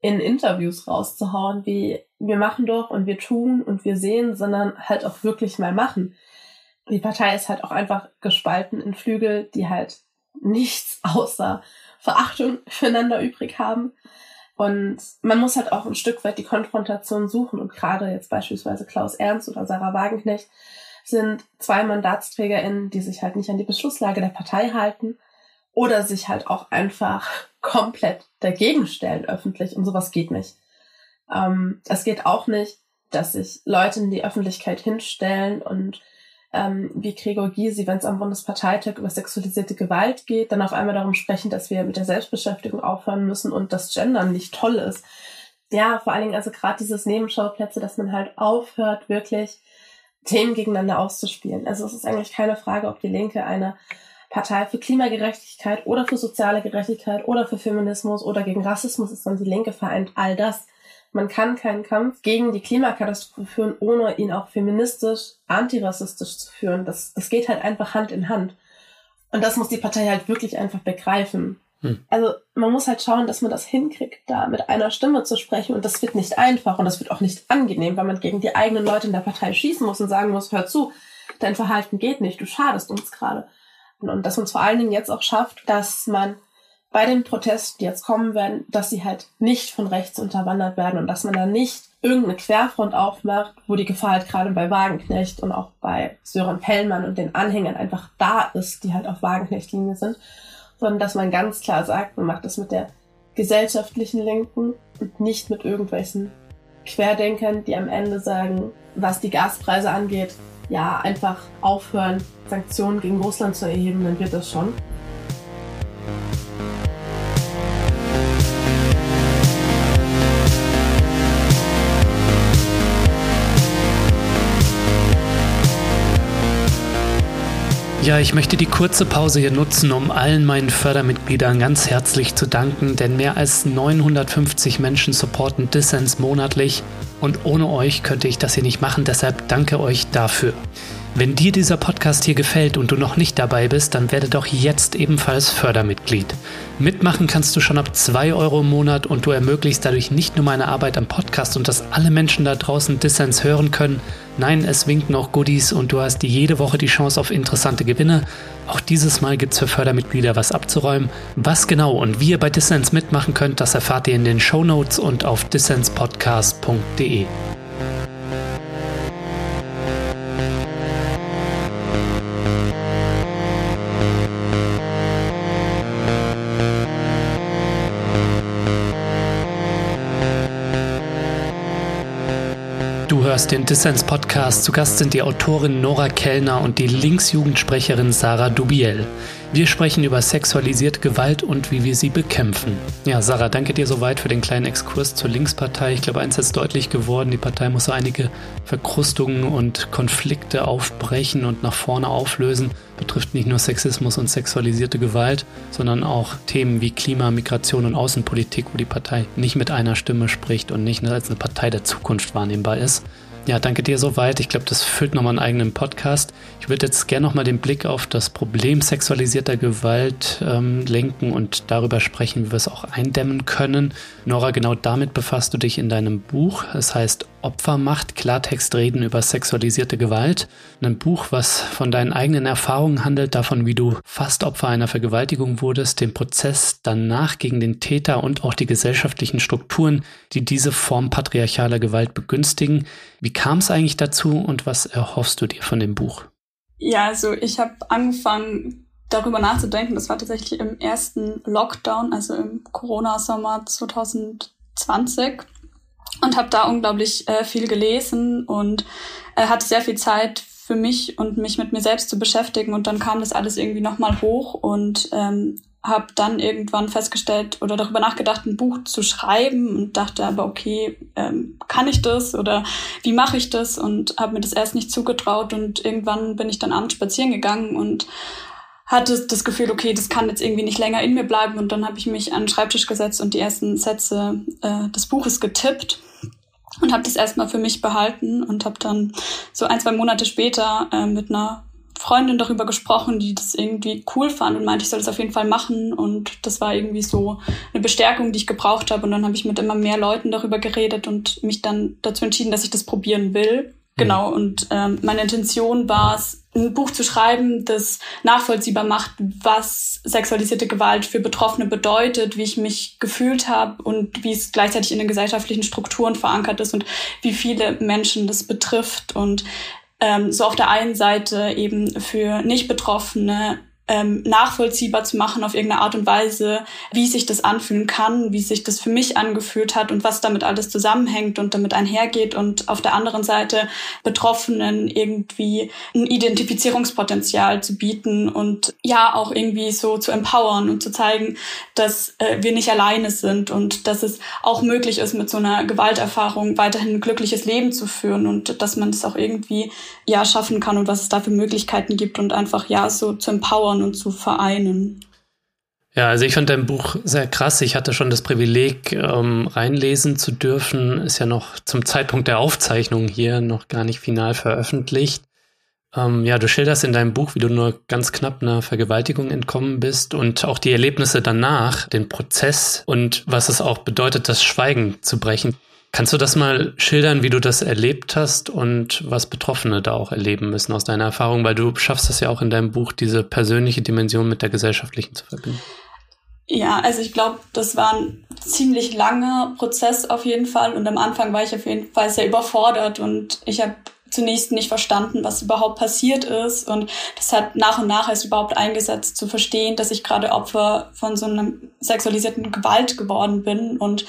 in Interviews rauszuhauen, wie wir machen doch und wir tun und wir sehen, sondern halt auch wirklich mal machen. Die Partei ist halt auch einfach gespalten in Flügel, die halt nichts außer Verachtung füreinander übrig haben. Und man muss halt auch ein Stück weit die Konfrontation suchen. Und gerade jetzt beispielsweise Klaus Ernst oder Sarah Wagenknecht sind zwei MandatsträgerInnen, die sich halt nicht an die Beschlusslage der Partei halten oder sich halt auch einfach komplett dagegen stellen öffentlich und sowas geht nicht. Ähm, es geht auch nicht, dass sich Leute in die Öffentlichkeit hinstellen und ähm, wie Gregor Gysi, wenn es am Bundesparteitag über sexualisierte Gewalt geht, dann auf einmal darum sprechen, dass wir mit der Selbstbeschäftigung aufhören müssen und dass Gendern nicht toll ist. Ja, vor allen Dingen also gerade dieses Nebenschauplätze, dass man halt aufhört, wirklich Themen gegeneinander auszuspielen. Also es ist eigentlich keine Frage, ob die Linke eine Partei für Klimagerechtigkeit oder für soziale Gerechtigkeit oder für Feminismus oder gegen Rassismus ist, sondern die Linke vereint all das. Man kann keinen Kampf gegen die Klimakatastrophe führen, ohne ihn auch feministisch, antirassistisch zu führen. Das, das geht halt einfach Hand in Hand. Und das muss die Partei halt wirklich einfach begreifen. Hm. Also man muss halt schauen, dass man das hinkriegt, da mit einer Stimme zu sprechen. Und das wird nicht einfach und das wird auch nicht angenehm, weil man gegen die eigenen Leute in der Partei schießen muss und sagen muss, hör zu, dein Verhalten geht nicht, du schadest uns gerade. Und dass man es vor allen Dingen jetzt auch schafft, dass man bei den Protesten, die jetzt kommen werden, dass sie halt nicht von rechts unterwandert werden und dass man da nicht irgendeine Querfront aufmacht, wo die Gefahr halt gerade bei Wagenknecht und auch bei Sören Pellmann und den Anhängern einfach da ist, die halt auf Wagenknecht-Linie sind, sondern dass man ganz klar sagt, man macht das mit der gesellschaftlichen Linken und nicht mit irgendwelchen Querdenkern, die am Ende sagen, was die Gaspreise angeht, ja, einfach aufhören, Sanktionen gegen Russland zu erheben, dann wird das schon. Ja, ich möchte die kurze Pause hier nutzen, um allen meinen Fördermitgliedern ganz herzlich zu danken, denn mehr als 950 Menschen supporten Dissens monatlich und ohne euch könnte ich das hier nicht machen, deshalb danke euch dafür. Wenn dir dieser Podcast hier gefällt und du noch nicht dabei bist, dann werde doch jetzt ebenfalls Fördermitglied. Mitmachen kannst du schon ab 2 Euro im Monat und du ermöglichst dadurch nicht nur meine Arbeit am Podcast und dass alle Menschen da draußen Dissens hören können. Nein, es winken auch Goodies und du hast jede Woche die Chance auf interessante Gewinne. Auch dieses Mal gibt es für Fördermitglieder was abzuräumen. Was genau und wie ihr bei Dissens mitmachen könnt, das erfahrt ihr in den Show Notes und auf dissenspodcast.de. hörst den Dissens Podcast. Zu Gast sind die Autorin Nora Kellner und die Linksjugendsprecherin Sarah Dubiel. Wir sprechen über sexualisierte Gewalt und wie wir sie bekämpfen. Ja, Sarah, danke dir soweit für den kleinen Exkurs zur Linkspartei. Ich glaube, eins ist deutlich geworden, die Partei muss so einige Verkrustungen und Konflikte aufbrechen und nach vorne auflösen. Betrifft nicht nur Sexismus und sexualisierte Gewalt, sondern auch Themen wie Klima, Migration und Außenpolitik, wo die Partei nicht mit einer Stimme spricht und nicht als eine Partei der Zukunft wahrnehmbar ist. Ja, danke dir soweit. Ich glaube, das füllt nochmal einen eigenen Podcast. Ich würde jetzt gerne nochmal den Blick auf das Problem sexualisierter Gewalt ähm, lenken und darüber sprechen, wie wir es auch eindämmen können. Nora, genau damit befasst du dich in deinem Buch. Es heißt Opfermacht, Klartext reden über sexualisierte Gewalt. Ein Buch, was von deinen eigenen Erfahrungen handelt, davon, wie du fast Opfer einer Vergewaltigung wurdest, den Prozess danach gegen den Täter und auch die gesellschaftlichen Strukturen, die diese Form patriarchaler Gewalt begünstigen. Wie kam es eigentlich dazu und was erhoffst du dir von dem Buch? Ja, also ich habe angefangen darüber nachzudenken. Das war tatsächlich im ersten Lockdown, also im Corona-Sommer 2020 und habe da unglaublich äh, viel gelesen und äh, hatte sehr viel Zeit für mich und mich mit mir selbst zu beschäftigen und dann kam das alles irgendwie nochmal hoch und ähm, habe dann irgendwann festgestellt oder darüber nachgedacht, ein Buch zu schreiben und dachte aber, okay, ähm, kann ich das oder wie mache ich das? Und habe mir das erst nicht zugetraut und irgendwann bin ich dann abends spazieren gegangen und hatte das Gefühl, okay, das kann jetzt irgendwie nicht länger in mir bleiben und dann habe ich mich an den Schreibtisch gesetzt und die ersten Sätze äh, des Buches getippt und habe das erstmal für mich behalten und habe dann so ein, zwei Monate später äh, mit einer Freundin darüber gesprochen, die das irgendwie cool fand und meinte, ich soll das auf jeden Fall machen. Und das war irgendwie so eine Bestärkung, die ich gebraucht habe. Und dann habe ich mit immer mehr Leuten darüber geredet und mich dann dazu entschieden, dass ich das probieren will. Genau, mhm. und ähm, meine Intention war es, ein Buch zu schreiben, das nachvollziehbar macht, was sexualisierte Gewalt für Betroffene bedeutet, wie ich mich gefühlt habe und wie es gleichzeitig in den gesellschaftlichen Strukturen verankert ist und wie viele Menschen das betrifft. Und ähm, so auf der einen Seite eben für Nicht-Betroffene ähm, nachvollziehbar zu machen auf irgendeine Art und Weise, wie sich das anfühlen kann, wie sich das für mich angefühlt hat und was damit alles zusammenhängt und damit einhergeht und auf der anderen Seite Betroffenen irgendwie ein Identifizierungspotenzial zu bieten und ja auch irgendwie so zu empowern und zu zeigen, dass äh, wir nicht alleine sind und dass es auch möglich ist, mit so einer Gewalterfahrung weiterhin ein glückliches Leben zu führen und dass man das auch irgendwie ja schaffen kann und was es da für Möglichkeiten gibt und einfach ja so zu empowern zusammenbauen und zu vereinen. Ja, also ich fand dein Buch sehr krass. Ich hatte schon das Privileg, ähm, reinlesen zu dürfen. Ist ja noch zum Zeitpunkt der Aufzeichnung hier noch gar nicht final veröffentlicht. Ähm, ja, du schilderst in deinem Buch, wie du nur ganz knapp einer Vergewaltigung entkommen bist und auch die Erlebnisse danach, den Prozess und was es auch bedeutet, das Schweigen zu brechen. Kannst du das mal schildern, wie du das erlebt hast und was Betroffene da auch erleben müssen aus deiner Erfahrung? Weil du schaffst das ja auch in deinem Buch, diese persönliche Dimension mit der gesellschaftlichen zu verbinden. Ja, also ich glaube, das war ein ziemlich langer Prozess auf jeden Fall. Und am Anfang war ich auf jeden Fall sehr überfordert und ich habe zunächst nicht verstanden, was überhaupt passiert ist. Und das hat nach und nach erst überhaupt eingesetzt, zu verstehen, dass ich gerade Opfer von so einer sexualisierten Gewalt geworden bin und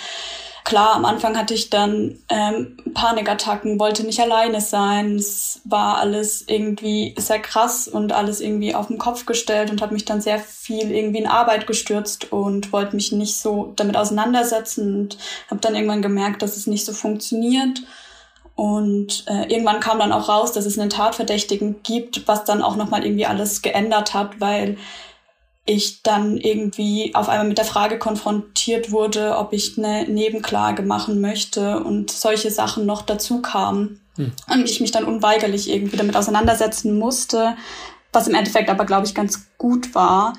Klar, am Anfang hatte ich dann ähm, Panikattacken, wollte nicht alleine sein. Es war alles irgendwie sehr krass und alles irgendwie auf den Kopf gestellt und habe mich dann sehr viel irgendwie in Arbeit gestürzt und wollte mich nicht so damit auseinandersetzen und habe dann irgendwann gemerkt, dass es nicht so funktioniert. Und äh, irgendwann kam dann auch raus, dass es einen Tatverdächtigen gibt, was dann auch nochmal irgendwie alles geändert hat, weil ich dann irgendwie auf einmal mit der Frage konfrontiert wurde, ob ich eine Nebenklage machen möchte und solche Sachen noch dazu kamen. Hm. Und ich mich dann unweigerlich irgendwie damit auseinandersetzen musste, was im Endeffekt aber, glaube ich, ganz gut war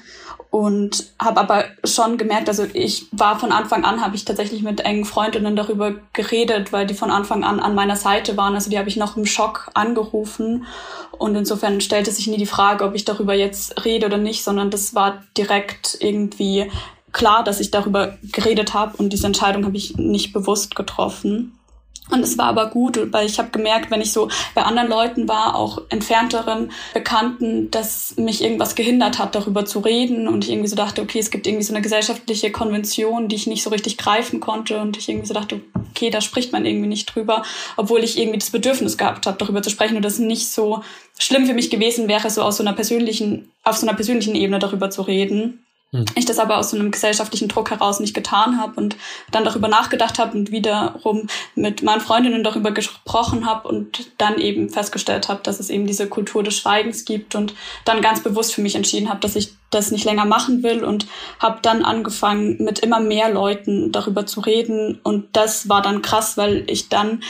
und habe aber schon gemerkt, also ich war von Anfang an, habe ich tatsächlich mit engen Freundinnen darüber geredet, weil die von Anfang an an meiner Seite waren. Also die habe ich noch im Schock angerufen und insofern stellte sich nie die Frage, ob ich darüber jetzt rede oder nicht, sondern das war direkt irgendwie klar, dass ich darüber geredet habe und diese Entscheidung habe ich nicht bewusst getroffen. Und es war aber gut, weil ich habe gemerkt, wenn ich so bei anderen Leuten war, auch entfernteren Bekannten, dass mich irgendwas gehindert hat, darüber zu reden. Und ich irgendwie so dachte, okay, es gibt irgendwie so eine gesellschaftliche Konvention, die ich nicht so richtig greifen konnte. Und ich irgendwie so dachte, okay, da spricht man irgendwie nicht drüber, obwohl ich irgendwie das Bedürfnis gehabt habe, darüber zu sprechen und das nicht so schlimm für mich gewesen wäre, so aus so einer persönlichen, auf so einer persönlichen Ebene darüber zu reden. Hm. Ich das aber aus so einem gesellschaftlichen Druck heraus nicht getan habe und dann darüber nachgedacht habe und wiederum mit meinen Freundinnen darüber gesprochen habe und dann eben festgestellt habe, dass es eben diese Kultur des Schweigens gibt und dann ganz bewusst für mich entschieden habe, dass ich das nicht länger machen will und habe dann angefangen, mit immer mehr Leuten darüber zu reden und das war dann krass, weil ich dann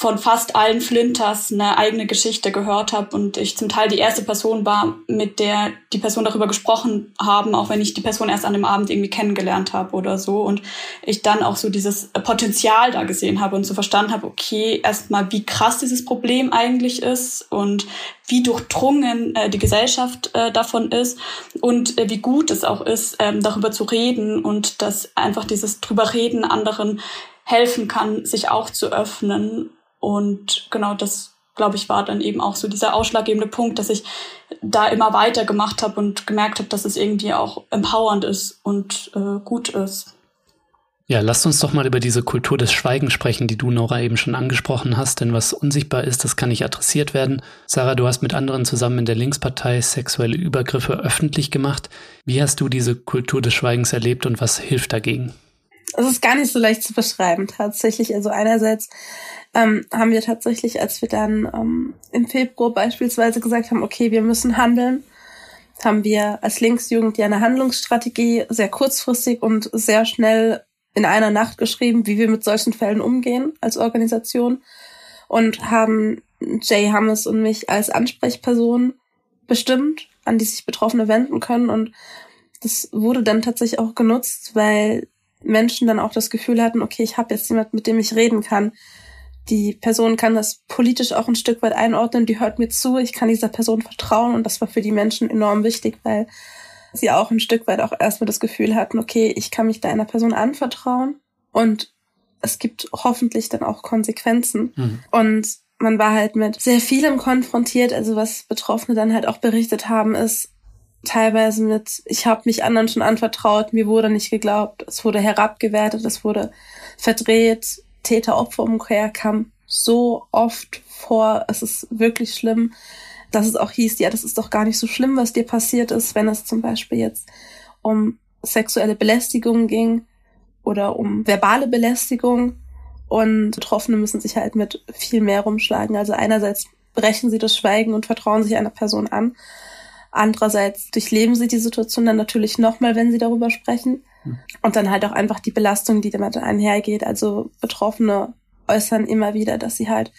von fast allen Flinters eine eigene Geschichte gehört habe und ich zum Teil die erste Person war, mit der die Person darüber gesprochen haben, auch wenn ich die Person erst an dem Abend irgendwie kennengelernt habe oder so und ich dann auch so dieses Potenzial da gesehen habe und so verstanden habe, okay, erstmal wie krass dieses Problem eigentlich ist und wie durchdrungen äh, die Gesellschaft äh, davon ist und äh, wie gut es auch ist, ähm, darüber zu reden und dass einfach dieses drüber reden anderen helfen kann, sich auch zu öffnen und genau das, glaube ich, war dann eben auch so dieser ausschlaggebende Punkt, dass ich da immer weiter gemacht habe und gemerkt habe, dass es irgendwie auch empowernd ist und äh, gut ist. Ja, lasst uns doch mal über diese Kultur des Schweigens sprechen, die du, Nora, eben schon angesprochen hast. Denn was unsichtbar ist, das kann nicht adressiert werden. Sarah, du hast mit anderen zusammen in der Linkspartei sexuelle Übergriffe öffentlich gemacht. Wie hast du diese Kultur des Schweigens erlebt und was hilft dagegen? Es ist gar nicht so leicht zu beschreiben, tatsächlich. Also einerseits ähm, haben wir tatsächlich, als wir dann ähm, im Februar beispielsweise gesagt haben, okay, wir müssen handeln, haben wir als Linksjugend ja eine Handlungsstrategie sehr kurzfristig und sehr schnell in einer Nacht geschrieben, wie wir mit solchen Fällen umgehen als Organisation und haben Jay Hammes und mich als Ansprechperson bestimmt, an die sich Betroffene wenden können und das wurde dann tatsächlich auch genutzt, weil Menschen dann auch das Gefühl hatten, okay, ich habe jetzt jemand, mit dem ich reden kann, die Person kann das politisch auch ein Stück weit einordnen, die hört mir zu, ich kann dieser Person vertrauen und das war für die Menschen enorm wichtig, weil sie auch ein Stück weit auch erstmal das Gefühl hatten, okay, ich kann mich da einer Person anvertrauen und es gibt hoffentlich dann auch Konsequenzen. Mhm. Und man war halt mit sehr vielem konfrontiert, also was Betroffene dann halt auch berichtet haben, ist teilweise mit, ich habe mich anderen schon anvertraut, mir wurde nicht geglaubt, es wurde herabgewertet, es wurde verdreht, Täter-Opfer-Umkehr kam so oft vor. Es ist wirklich schlimm, dass es auch hieß, ja, das ist doch gar nicht so schlimm, was dir passiert ist, wenn es zum Beispiel jetzt um sexuelle Belästigung ging oder um verbale Belästigung. Und Betroffene müssen sich halt mit viel mehr rumschlagen. Also einerseits brechen sie das Schweigen und vertrauen sich einer Person an. Andererseits durchleben sie die Situation dann natürlich nochmal, wenn sie darüber sprechen. Und dann halt auch einfach die Belastung, die damit einhergeht. Also Betroffene äußern immer wieder, dass sie halt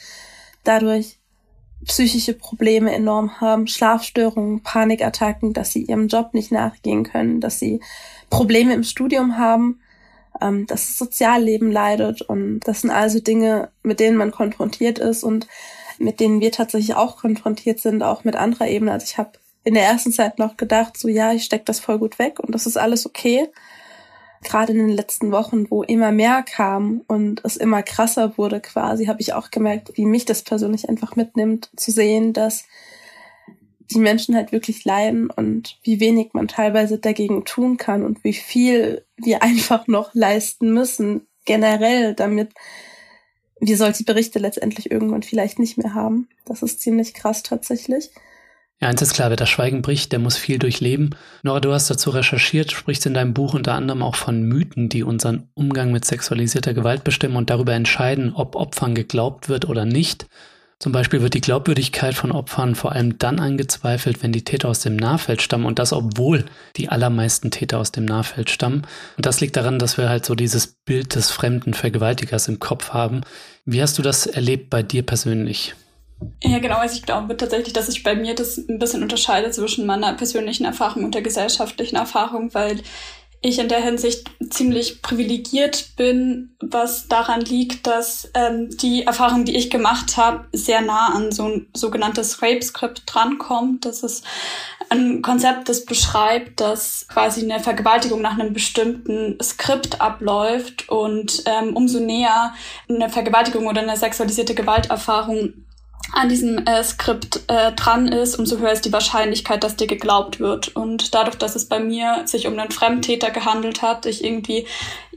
dadurch psychische Probleme enorm haben, Schlafstörungen, Panikattacken, dass sie ihrem Job nicht nachgehen können, dass sie Probleme im Studium haben, ähm, dass das Sozialleben leidet. Und das sind also Dinge, mit denen man konfrontiert ist und mit denen wir tatsächlich auch konfrontiert sind, auch mit anderer Ebene. Also ich habe in der ersten Zeit noch gedacht, so ja, ich steck das voll gut weg und das ist alles okay gerade in den letzten Wochen, wo immer mehr kam und es immer krasser wurde quasi, habe ich auch gemerkt, wie mich das persönlich einfach mitnimmt, zu sehen, dass die Menschen halt wirklich leiden und wie wenig man teilweise dagegen tun kann und wie viel wir einfach noch leisten müssen, generell, damit wir solche Berichte letztendlich irgendwann vielleicht nicht mehr haben. Das ist ziemlich krass tatsächlich. Ja, eins ist klar, wer das Schweigen bricht, der muss viel durchleben. Nora, du hast dazu recherchiert, sprichst in deinem Buch unter anderem auch von Mythen, die unseren Umgang mit sexualisierter Gewalt bestimmen und darüber entscheiden, ob Opfern geglaubt wird oder nicht. Zum Beispiel wird die Glaubwürdigkeit von Opfern vor allem dann angezweifelt, wenn die Täter aus dem Nahfeld stammen und das, obwohl die allermeisten Täter aus dem Nahfeld stammen. Und das liegt daran, dass wir halt so dieses Bild des fremden Vergewaltigers im Kopf haben. Wie hast du das erlebt bei dir persönlich? Ja, genau. Also ich glaube tatsächlich, dass sich bei mir das ein bisschen unterscheidet zwischen meiner persönlichen Erfahrung und der gesellschaftlichen Erfahrung, weil ich in der Hinsicht ziemlich privilegiert bin, was daran liegt, dass ähm, die Erfahrung, die ich gemacht habe, sehr nah an so ein sogenanntes Rape-Skript drankommt. Das ist ein Konzept, das beschreibt, dass quasi eine Vergewaltigung nach einem bestimmten Skript abläuft und ähm, umso näher eine Vergewaltigung oder eine sexualisierte Gewalterfahrung an diesem äh, Skript äh, dran ist, umso höher ist die Wahrscheinlichkeit, dass dir geglaubt wird. Und dadurch, dass es bei mir sich um einen Fremdtäter gehandelt hat, ich irgendwie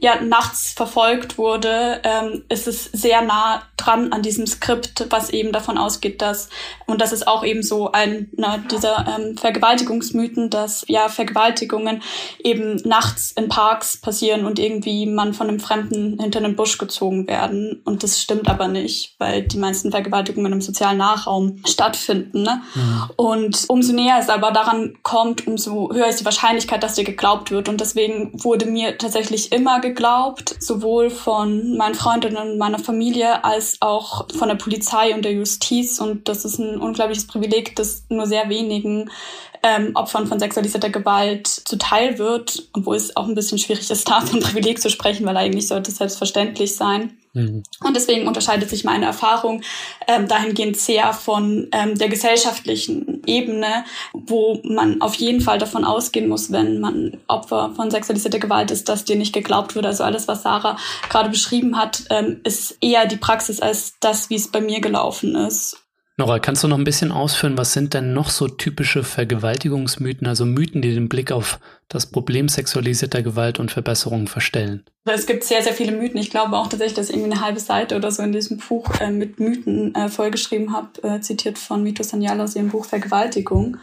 ja nachts verfolgt wurde, ähm, ist es sehr nah dran an diesem Skript, was eben davon ausgeht, dass und das ist auch eben so ein na, dieser ähm, Vergewaltigungsmythen, dass ja Vergewaltigungen eben nachts in Parks passieren und irgendwie man von einem Fremden hinter einen Busch gezogen werden. Und das stimmt aber nicht, weil die meisten Vergewaltigungen im sozialen Nachraum stattfinden. Ne? Mhm. Und umso näher es aber daran kommt, umso höher ist die Wahrscheinlichkeit, dass dir geglaubt wird. Und deswegen wurde mir tatsächlich immer geglaubt, sowohl von meinen Freundinnen und meiner Familie als auch von der Polizei und der Justiz. Und das ist ein unglaubliches Privileg, das nur sehr wenigen ähm, Opfern von sexualisierter Gewalt zuteil wird, obwohl es auch ein bisschen schwierig ist, da von Privileg zu sprechen, weil eigentlich sollte es selbstverständlich sein. Mhm. Und deswegen unterscheidet sich meine Erfahrung ähm, dahingehend sehr von ähm, der gesellschaftlichen Ebene, wo man auf jeden Fall davon ausgehen muss, wenn man Opfer von sexualisierter Gewalt ist, dass dir nicht geglaubt wird. Also alles, was Sarah gerade beschrieben hat, ähm, ist eher die Praxis als das, wie es bei mir gelaufen ist. Nora, kannst du noch ein bisschen ausführen, was sind denn noch so typische Vergewaltigungsmythen, also Mythen, die den Blick auf das Problem sexualisierter Gewalt und Verbesserungen verstellen? Es gibt sehr, sehr viele Mythen. Ich glaube auch tatsächlich, dass ich irgendwie eine halbe Seite oder so in diesem Buch äh, mit Mythen äh, vollgeschrieben habe, äh, zitiert von Mito Sanyala aus ihrem Buch Vergewaltigung.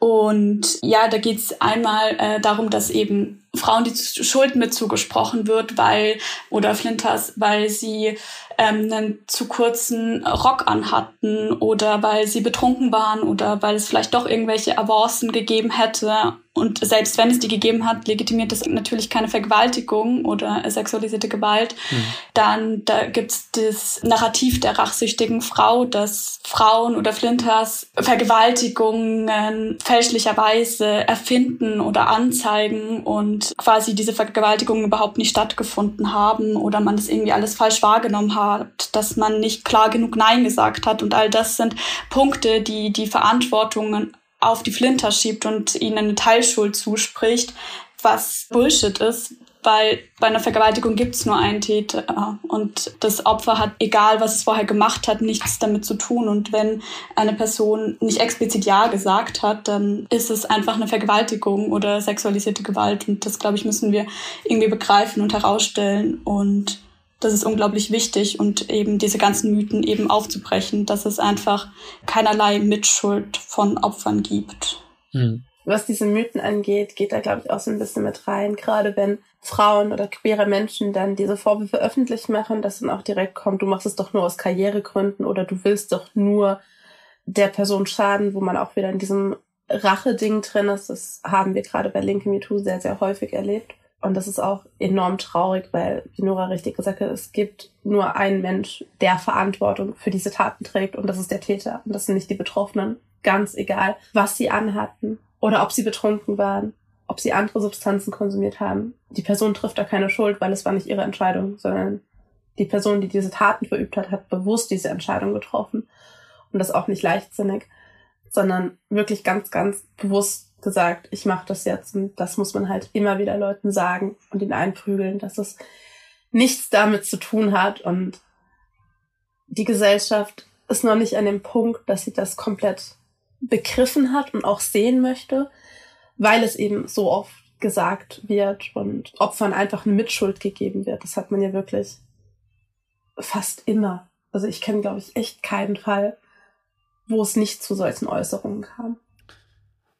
Und ja, da geht es einmal äh, darum, dass eben Frauen die Schuld mit zugesprochen wird, weil, oder Flinters, weil sie ähm, einen zu kurzen Rock anhatten oder weil sie betrunken waren oder weil es vielleicht doch irgendwelche Avancen gegeben hätte und selbst wenn es die gegeben hat, legitimiert das natürlich keine Vergewaltigung oder sexualisierte Gewalt. Mhm. Dann da gibt's das Narrativ der rachsüchtigen Frau, dass Frauen oder Flinters Vergewaltigungen fälschlicherweise erfinden oder anzeigen und quasi diese Vergewaltigungen überhaupt nicht stattgefunden haben oder man das irgendwie alles falsch wahrgenommen hat, dass man nicht klar genug Nein gesagt hat. Und all das sind Punkte, die die Verantwortung auf die Flinter schiebt und ihnen eine Teilschuld zuspricht, was Bullshit ist, weil bei einer Vergewaltigung gibt es nur einen Täter und das Opfer hat, egal was es vorher gemacht hat, nichts damit zu tun. Und wenn eine Person nicht explizit Ja gesagt hat, dann ist es einfach eine Vergewaltigung oder sexualisierte Gewalt. Und das, glaube ich, müssen wir irgendwie begreifen und herausstellen. Und das ist unglaublich wichtig und eben diese ganzen Mythen eben aufzubrechen, dass es einfach keinerlei Mitschuld von Opfern gibt. Mhm. Was diese Mythen angeht, geht da, glaube ich, auch so ein bisschen mit rein. Gerade wenn Frauen oder queere Menschen dann diese Vorwürfe öffentlich machen, dass dann auch direkt kommt, du machst es doch nur aus Karrieregründen oder du willst doch nur der Person schaden, wo man auch wieder in diesem Rache-Ding drin ist. Das haben wir gerade bei Linke MeToo sehr, sehr häufig erlebt. Und das ist auch enorm traurig, weil, wie Nora richtig gesagt hat, es gibt nur einen Mensch, der Verantwortung für diese Taten trägt und das ist der Täter und das sind nicht die Betroffenen. Ganz egal, was sie anhatten oder ob sie betrunken waren, ob sie andere Substanzen konsumiert haben. Die Person trifft da keine Schuld, weil es war nicht ihre Entscheidung, sondern die Person, die diese Taten verübt hat, hat bewusst diese Entscheidung getroffen und das auch nicht leichtsinnig, sondern wirklich ganz, ganz bewusst gesagt, ich mache das jetzt. Und das muss man halt immer wieder Leuten sagen und ihnen einprügeln, dass es nichts damit zu tun hat. Und die Gesellschaft ist noch nicht an dem Punkt, dass sie das komplett begriffen hat und auch sehen möchte, weil es eben so oft gesagt wird und Opfern einfach eine Mitschuld gegeben wird. Das hat man ja wirklich fast immer. Also ich kenne, glaube ich, echt keinen Fall, wo es nicht zu solchen Äußerungen kam.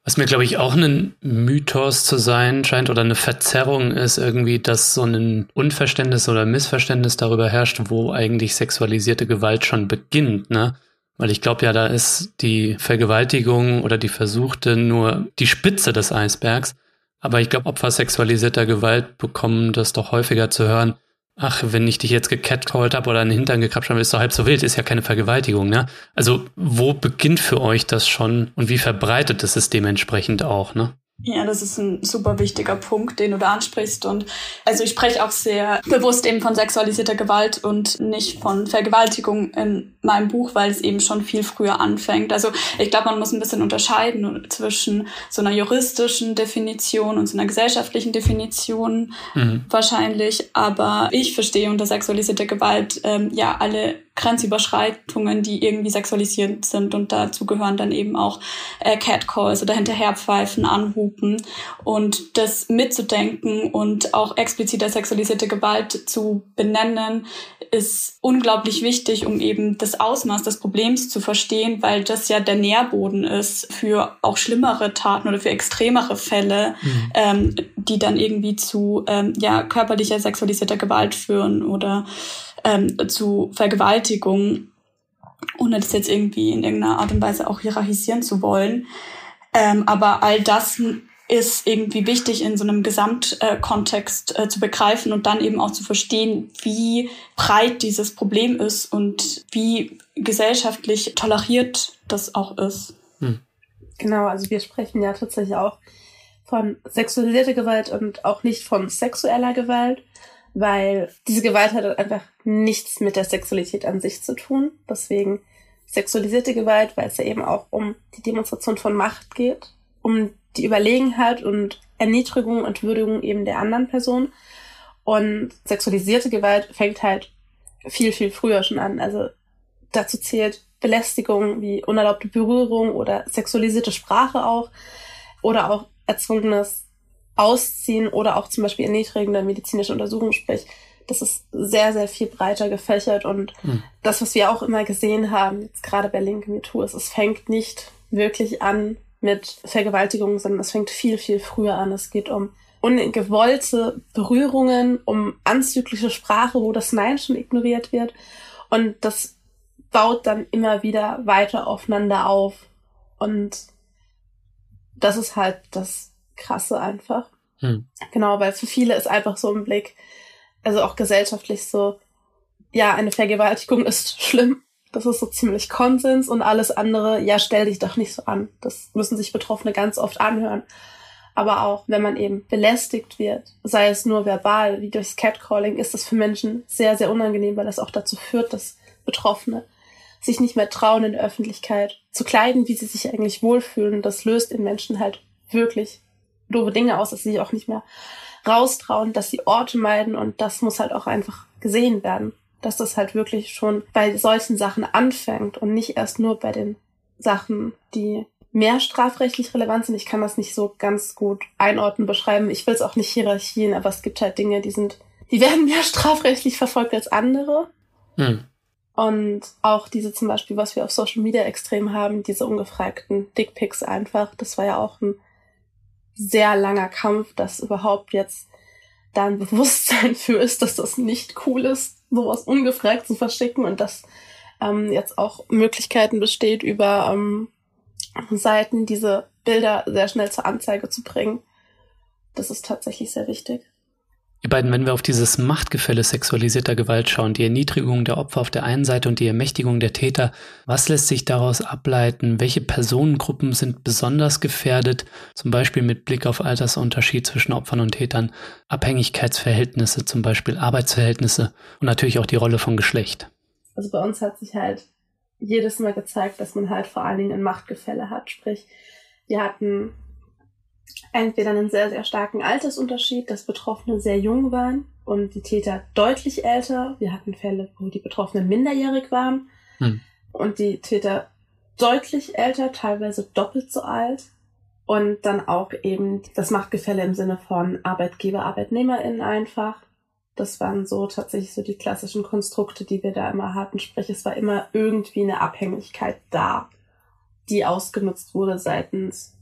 Was mir, glaube ich, auch ein Mythos zu sein scheint oder eine Verzerrung ist irgendwie, dass so ein Unverständnis oder Missverständnis darüber herrscht, wo eigentlich sexualisierte Gewalt schon beginnt. Ne? Weil ich glaube ja, da ist die Vergewaltigung oder die Versuchte nur die Spitze des Eisbergs. Aber ich glaube, Opfer sexualisierter Gewalt bekommen das doch häufiger zu hören. Ach, wenn ich dich jetzt gecatcallt habe oder einen Hintern gekrapscht habe, ist doch halb so wild, ist ja keine Vergewaltigung, ne? Also, wo beginnt für euch das schon und wie verbreitet ist es dementsprechend auch, ne? Ja, das ist ein super wichtiger Punkt, den du da ansprichst. Und also ich spreche auch sehr bewusst eben von sexualisierter Gewalt und nicht von Vergewaltigung in meinem Buch, weil es eben schon viel früher anfängt. Also ich glaube, man muss ein bisschen unterscheiden zwischen so einer juristischen Definition und so einer gesellschaftlichen Definition mhm. wahrscheinlich. Aber ich verstehe unter sexualisierter Gewalt ähm, ja alle Grenzüberschreitungen, die irgendwie sexualisiert sind und dazu gehören dann eben auch äh, Catcalls oder hinterherpfeifen, Anhupen und das mitzudenken und auch expliziter sexualisierte Gewalt zu benennen, ist unglaublich wichtig, um eben das Ausmaß des Problems zu verstehen, weil das ja der Nährboden ist für auch schlimmere Taten oder für extremere Fälle, mhm. ähm, die dann irgendwie zu ähm, ja körperlicher sexualisierter Gewalt führen oder ähm, zu Vergewaltigung, ohne das jetzt irgendwie in irgendeiner Art und Weise auch hierarchisieren zu wollen. Ähm, aber all das ist irgendwie wichtig in so einem Gesamtkontext äh, zu begreifen und dann eben auch zu verstehen, wie breit dieses Problem ist und wie gesellschaftlich toleriert das auch ist. Hm. Genau, also wir sprechen ja tatsächlich auch von sexualisierter Gewalt und auch nicht von sexueller Gewalt weil diese Gewalt hat einfach nichts mit der Sexualität an sich zu tun. Deswegen sexualisierte Gewalt, weil es ja eben auch um die Demonstration von Macht geht, um die Überlegenheit und Erniedrigung und Würdigung eben der anderen Person. Und sexualisierte Gewalt fängt halt viel, viel früher schon an. Also dazu zählt Belästigung wie unerlaubte Berührung oder sexualisierte Sprache auch oder auch erzwungenes Ausziehen oder auch zum Beispiel erniedrigende medizinische Untersuchungen, sprich, das ist sehr, sehr viel breiter gefächert und hm. das, was wir auch immer gesehen haben, jetzt gerade bei Link MeToo, ist, es fängt nicht wirklich an mit Vergewaltigung, sondern es fängt viel, viel früher an. Es geht um ungewollte Berührungen, um anzügliche Sprache, wo das Nein schon ignoriert wird. Und das baut dann immer wieder weiter aufeinander auf. Und das ist halt das Krasse einfach. Hm. Genau, weil für viele ist einfach so ein Blick, also auch gesellschaftlich so, ja, eine Vergewaltigung ist schlimm. Das ist so ziemlich Konsens und alles andere, ja, stell dich doch nicht so an. Das müssen sich Betroffene ganz oft anhören. Aber auch wenn man eben belästigt wird, sei es nur verbal, wie durchs Catcalling, ist das für Menschen sehr, sehr unangenehm, weil das auch dazu führt, dass Betroffene sich nicht mehr trauen, in der Öffentlichkeit zu kleiden, wie sie sich eigentlich wohlfühlen. Das löst in Menschen halt wirklich doofe Dinge aus, dass sie sich auch nicht mehr raustrauen, dass sie Orte meiden und das muss halt auch einfach gesehen werden, dass das halt wirklich schon bei solchen Sachen anfängt und nicht erst nur bei den Sachen, die mehr strafrechtlich relevant sind. Ich kann das nicht so ganz gut einordnen, beschreiben. Ich will es auch nicht hierarchien, aber es gibt halt Dinge, die sind, die werden mehr strafrechtlich verfolgt als andere. Hm. Und auch diese zum Beispiel, was wir auf Social Media extrem haben, diese ungefragten Dickpics einfach, das war ja auch ein sehr langer Kampf, dass überhaupt jetzt da ein Bewusstsein für ist, dass das nicht cool ist, sowas ungefragt zu verschicken und dass ähm, jetzt auch Möglichkeiten besteht, über ähm, Seiten diese Bilder sehr schnell zur Anzeige zu bringen. Das ist tatsächlich sehr wichtig. Ihr beiden, wenn wir auf dieses Machtgefälle sexualisierter Gewalt schauen, die Erniedrigung der Opfer auf der einen Seite und die Ermächtigung der Täter, was lässt sich daraus ableiten? Welche Personengruppen sind besonders gefährdet, zum Beispiel mit Blick auf Altersunterschied zwischen Opfern und Tätern, Abhängigkeitsverhältnisse, zum Beispiel Arbeitsverhältnisse und natürlich auch die Rolle von Geschlecht? Also bei uns hat sich halt jedes Mal gezeigt, dass man halt vor allen Dingen ein Machtgefälle hat. Sprich, wir hatten entweder einen sehr, sehr starken Altersunterschied, dass Betroffene sehr jung waren und die Täter deutlich älter. Wir hatten Fälle, wo die Betroffenen minderjährig waren hm. und die Täter deutlich älter, teilweise doppelt so alt. Und dann auch eben das Machtgefälle im Sinne von Arbeitgeber, ArbeitnehmerInnen einfach. Das waren so tatsächlich so die klassischen Konstrukte, die wir da immer hatten. Sprich, es war immer irgendwie eine Abhängigkeit da, die ausgenutzt wurde seitens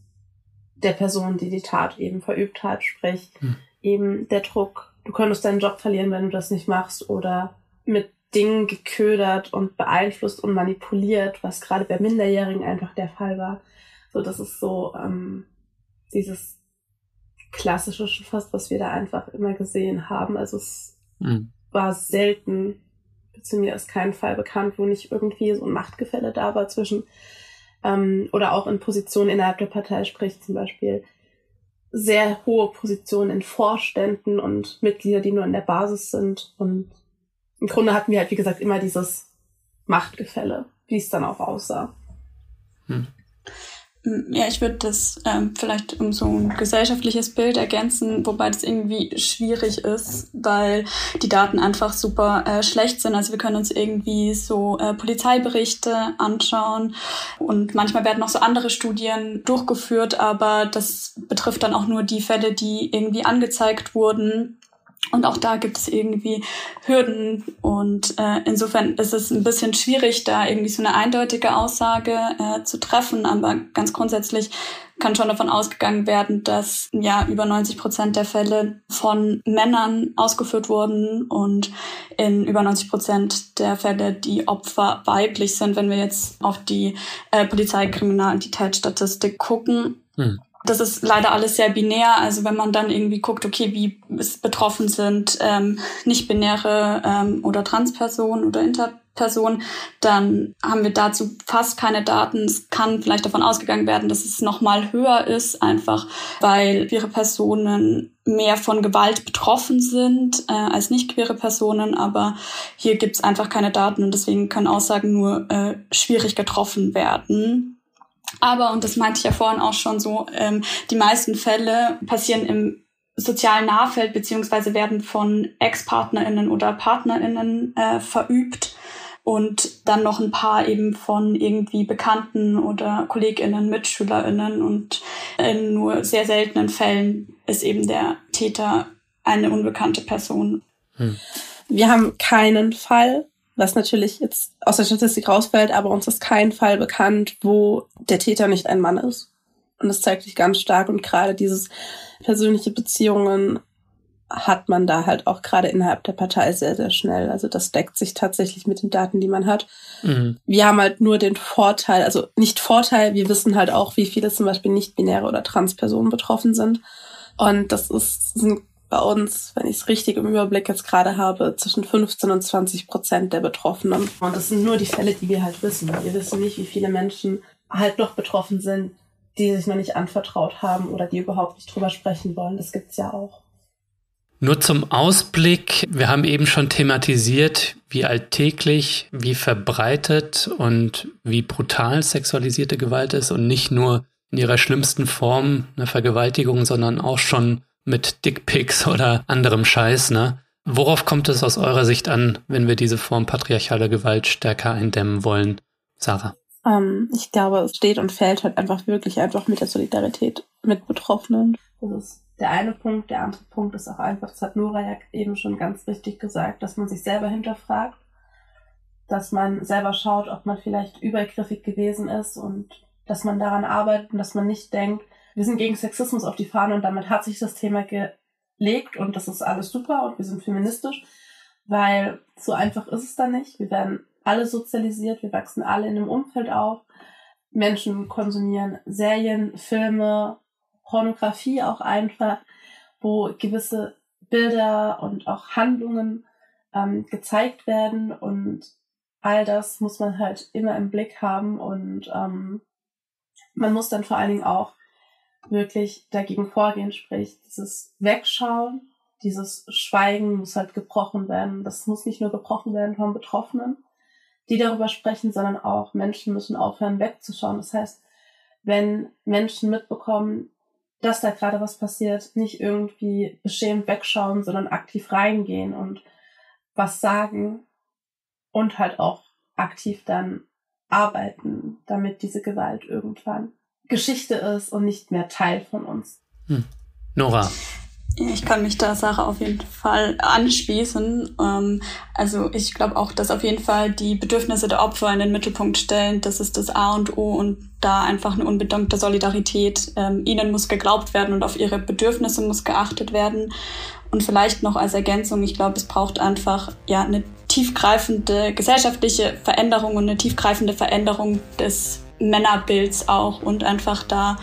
der Person, die die Tat eben verübt hat, sprich hm. eben der Druck, du könntest deinen Job verlieren, wenn du das nicht machst oder mit Dingen geködert und beeinflusst und manipuliert, was gerade bei Minderjährigen einfach der Fall war. So, das ist so ähm, dieses klassische schon fast, was wir da einfach immer gesehen haben. Also es mhm. war selten, beziehungsweise mir ist kein Fall bekannt, wo nicht irgendwie so ein Machtgefälle da war zwischen ähm, oder auch in Positionen innerhalb der Partei, sprich zum Beispiel sehr hohe Positionen in Vorständen und Mitglieder, die nur in der Basis sind. Und im Grunde hatten wir halt, wie gesagt, immer dieses Machtgefälle, wie es dann auch aussah. Hm. Ja, ich würde das ähm, vielleicht um so ein gesellschaftliches Bild ergänzen, wobei das irgendwie schwierig ist, weil die Daten einfach super äh, schlecht sind. Also wir können uns irgendwie so äh, Polizeiberichte anschauen und manchmal werden noch so andere Studien durchgeführt, aber das betrifft dann auch nur die Fälle, die irgendwie angezeigt wurden. Und auch da gibt es irgendwie Hürden und äh, insofern ist es ein bisschen schwierig, da irgendwie so eine eindeutige Aussage äh, zu treffen. Aber ganz grundsätzlich kann schon davon ausgegangen werden, dass ja über 90 Prozent der Fälle von Männern ausgeführt wurden und in über 90 Prozent der Fälle die Opfer weiblich sind, wenn wir jetzt auf die äh, Polizeikriminalitätsstatistik gucken. Hm das ist leider alles sehr binär. Also wenn man dann irgendwie guckt, okay, wie betroffen sind ähm, nicht-binäre ähm, oder Transpersonen oder Interpersonen, dann haben wir dazu fast keine Daten. Es kann vielleicht davon ausgegangen werden, dass es nochmal höher ist, einfach weil queere Personen mehr von Gewalt betroffen sind äh, als nicht queere Personen. Aber hier gibt es einfach keine Daten und deswegen können Aussagen nur äh, schwierig getroffen werden. Aber, und das meinte ich ja vorhin auch schon so, ähm, die meisten Fälle passieren im sozialen Nahfeld beziehungsweise werden von Ex-PartnerInnen oder PartnerInnen äh, verübt und dann noch ein paar eben von irgendwie Bekannten oder KollegInnen, MitschülerInnen und in nur sehr seltenen Fällen ist eben der Täter eine unbekannte Person. Hm. Wir haben keinen Fall, was natürlich jetzt aus der Statistik rausfällt, aber uns ist kein Fall bekannt, wo der Täter nicht ein Mann ist. Und das zeigt sich ganz stark und gerade dieses persönliche Beziehungen hat man da halt auch gerade innerhalb der Partei sehr, sehr schnell. Also das deckt sich tatsächlich mit den Daten, die man hat. Mhm. Wir haben halt nur den Vorteil, also nicht Vorteil, wir wissen halt auch, wie viele zum Beispiel nicht-binäre oder Transpersonen betroffen sind. Und das ist, sind bei uns, wenn ich es richtig im Überblick jetzt gerade habe, zwischen 15 und 20 Prozent der Betroffenen. Und das sind nur die Fälle, die wir halt wissen. Wir wissen nicht, wie viele Menschen halt noch betroffen sind, die sich noch nicht anvertraut haben oder die überhaupt nicht drüber sprechen wollen. Das gibt's ja auch. Nur zum Ausblick. Wir haben eben schon thematisiert, wie alltäglich, wie verbreitet und wie brutal sexualisierte Gewalt ist und nicht nur in ihrer schlimmsten Form eine Vergewaltigung, sondern auch schon mit Dickpics oder anderem Scheiß, ne? Worauf kommt es aus eurer Sicht an, wenn wir diese Form patriarchaler Gewalt stärker eindämmen wollen? Sarah? Ähm, ich glaube, es steht und fällt halt einfach wirklich einfach mit der Solidarität mit Betroffenen. Das ist der eine Punkt. Der andere Punkt ist auch einfach, das hat Nora ja eben schon ganz richtig gesagt, dass man sich selber hinterfragt, dass man selber schaut, ob man vielleicht übergriffig gewesen ist und dass man daran arbeitet und dass man nicht denkt, wir sind gegen Sexismus auf die Fahne und damit hat sich das Thema gelegt und das ist alles super und wir sind feministisch, weil so einfach ist es dann nicht. Wir werden alle sozialisiert, wir wachsen alle in einem Umfeld auf. Menschen konsumieren Serien, Filme, Pornografie auch einfach, wo gewisse Bilder und auch Handlungen ähm, gezeigt werden und all das muss man halt immer im Blick haben und ähm, man muss dann vor allen Dingen auch wirklich dagegen vorgehen, sprich dieses Wegschauen, dieses Schweigen muss halt gebrochen werden. Das muss nicht nur gebrochen werden von Betroffenen, die darüber sprechen, sondern auch Menschen müssen aufhören wegzuschauen. Das heißt, wenn Menschen mitbekommen, dass da gerade was passiert, nicht irgendwie beschämt wegschauen, sondern aktiv reingehen und was sagen und halt auch aktiv dann arbeiten, damit diese Gewalt irgendwann Geschichte ist und nicht mehr Teil von uns. Hm. Nora. Ich kann mich da Sarah auf jeden Fall anschließen. Ähm, also ich glaube auch, dass auf jeden Fall die Bedürfnisse der Opfer in den Mittelpunkt stellen. Das ist das A und O und da einfach eine unbedankte Solidarität. Ähm, ihnen muss geglaubt werden und auf ihre Bedürfnisse muss geachtet werden. Und vielleicht noch als Ergänzung, ich glaube, es braucht einfach ja eine tiefgreifende gesellschaftliche Veränderung und eine tiefgreifende Veränderung des Männerbilds auch und einfach da,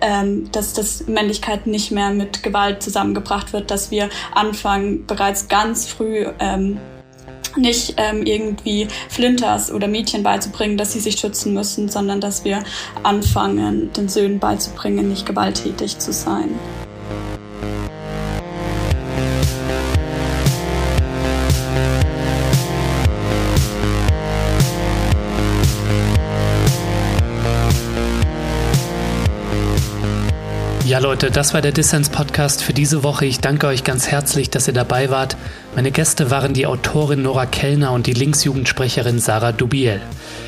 ähm, dass das Männlichkeit nicht mehr mit Gewalt zusammengebracht wird, dass wir anfangen, bereits ganz früh ähm, nicht ähm, irgendwie Flinters oder Mädchen beizubringen, dass sie sich schützen müssen, sondern dass wir anfangen, den Söhnen beizubringen, nicht gewalttätig zu sein. Ja Leute, das war der Dissens Podcast für diese Woche. Ich danke euch ganz herzlich, dass ihr dabei wart. Meine Gäste waren die Autorin Nora Kellner und die Linksjugendsprecherin Sarah Dubiel.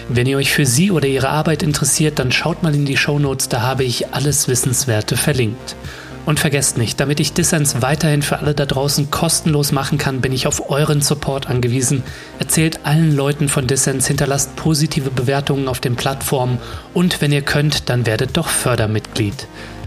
Wenn ihr euch für sie oder ihre Arbeit interessiert, dann schaut mal in die Show Notes, da habe ich alles Wissenswerte verlinkt. Und vergesst nicht, damit ich Dissens weiterhin für alle da draußen kostenlos machen kann, bin ich auf euren Support angewiesen. Erzählt allen Leuten von Dissens, hinterlasst positive Bewertungen auf den Plattformen und wenn ihr könnt, dann werdet doch Fördermitglied.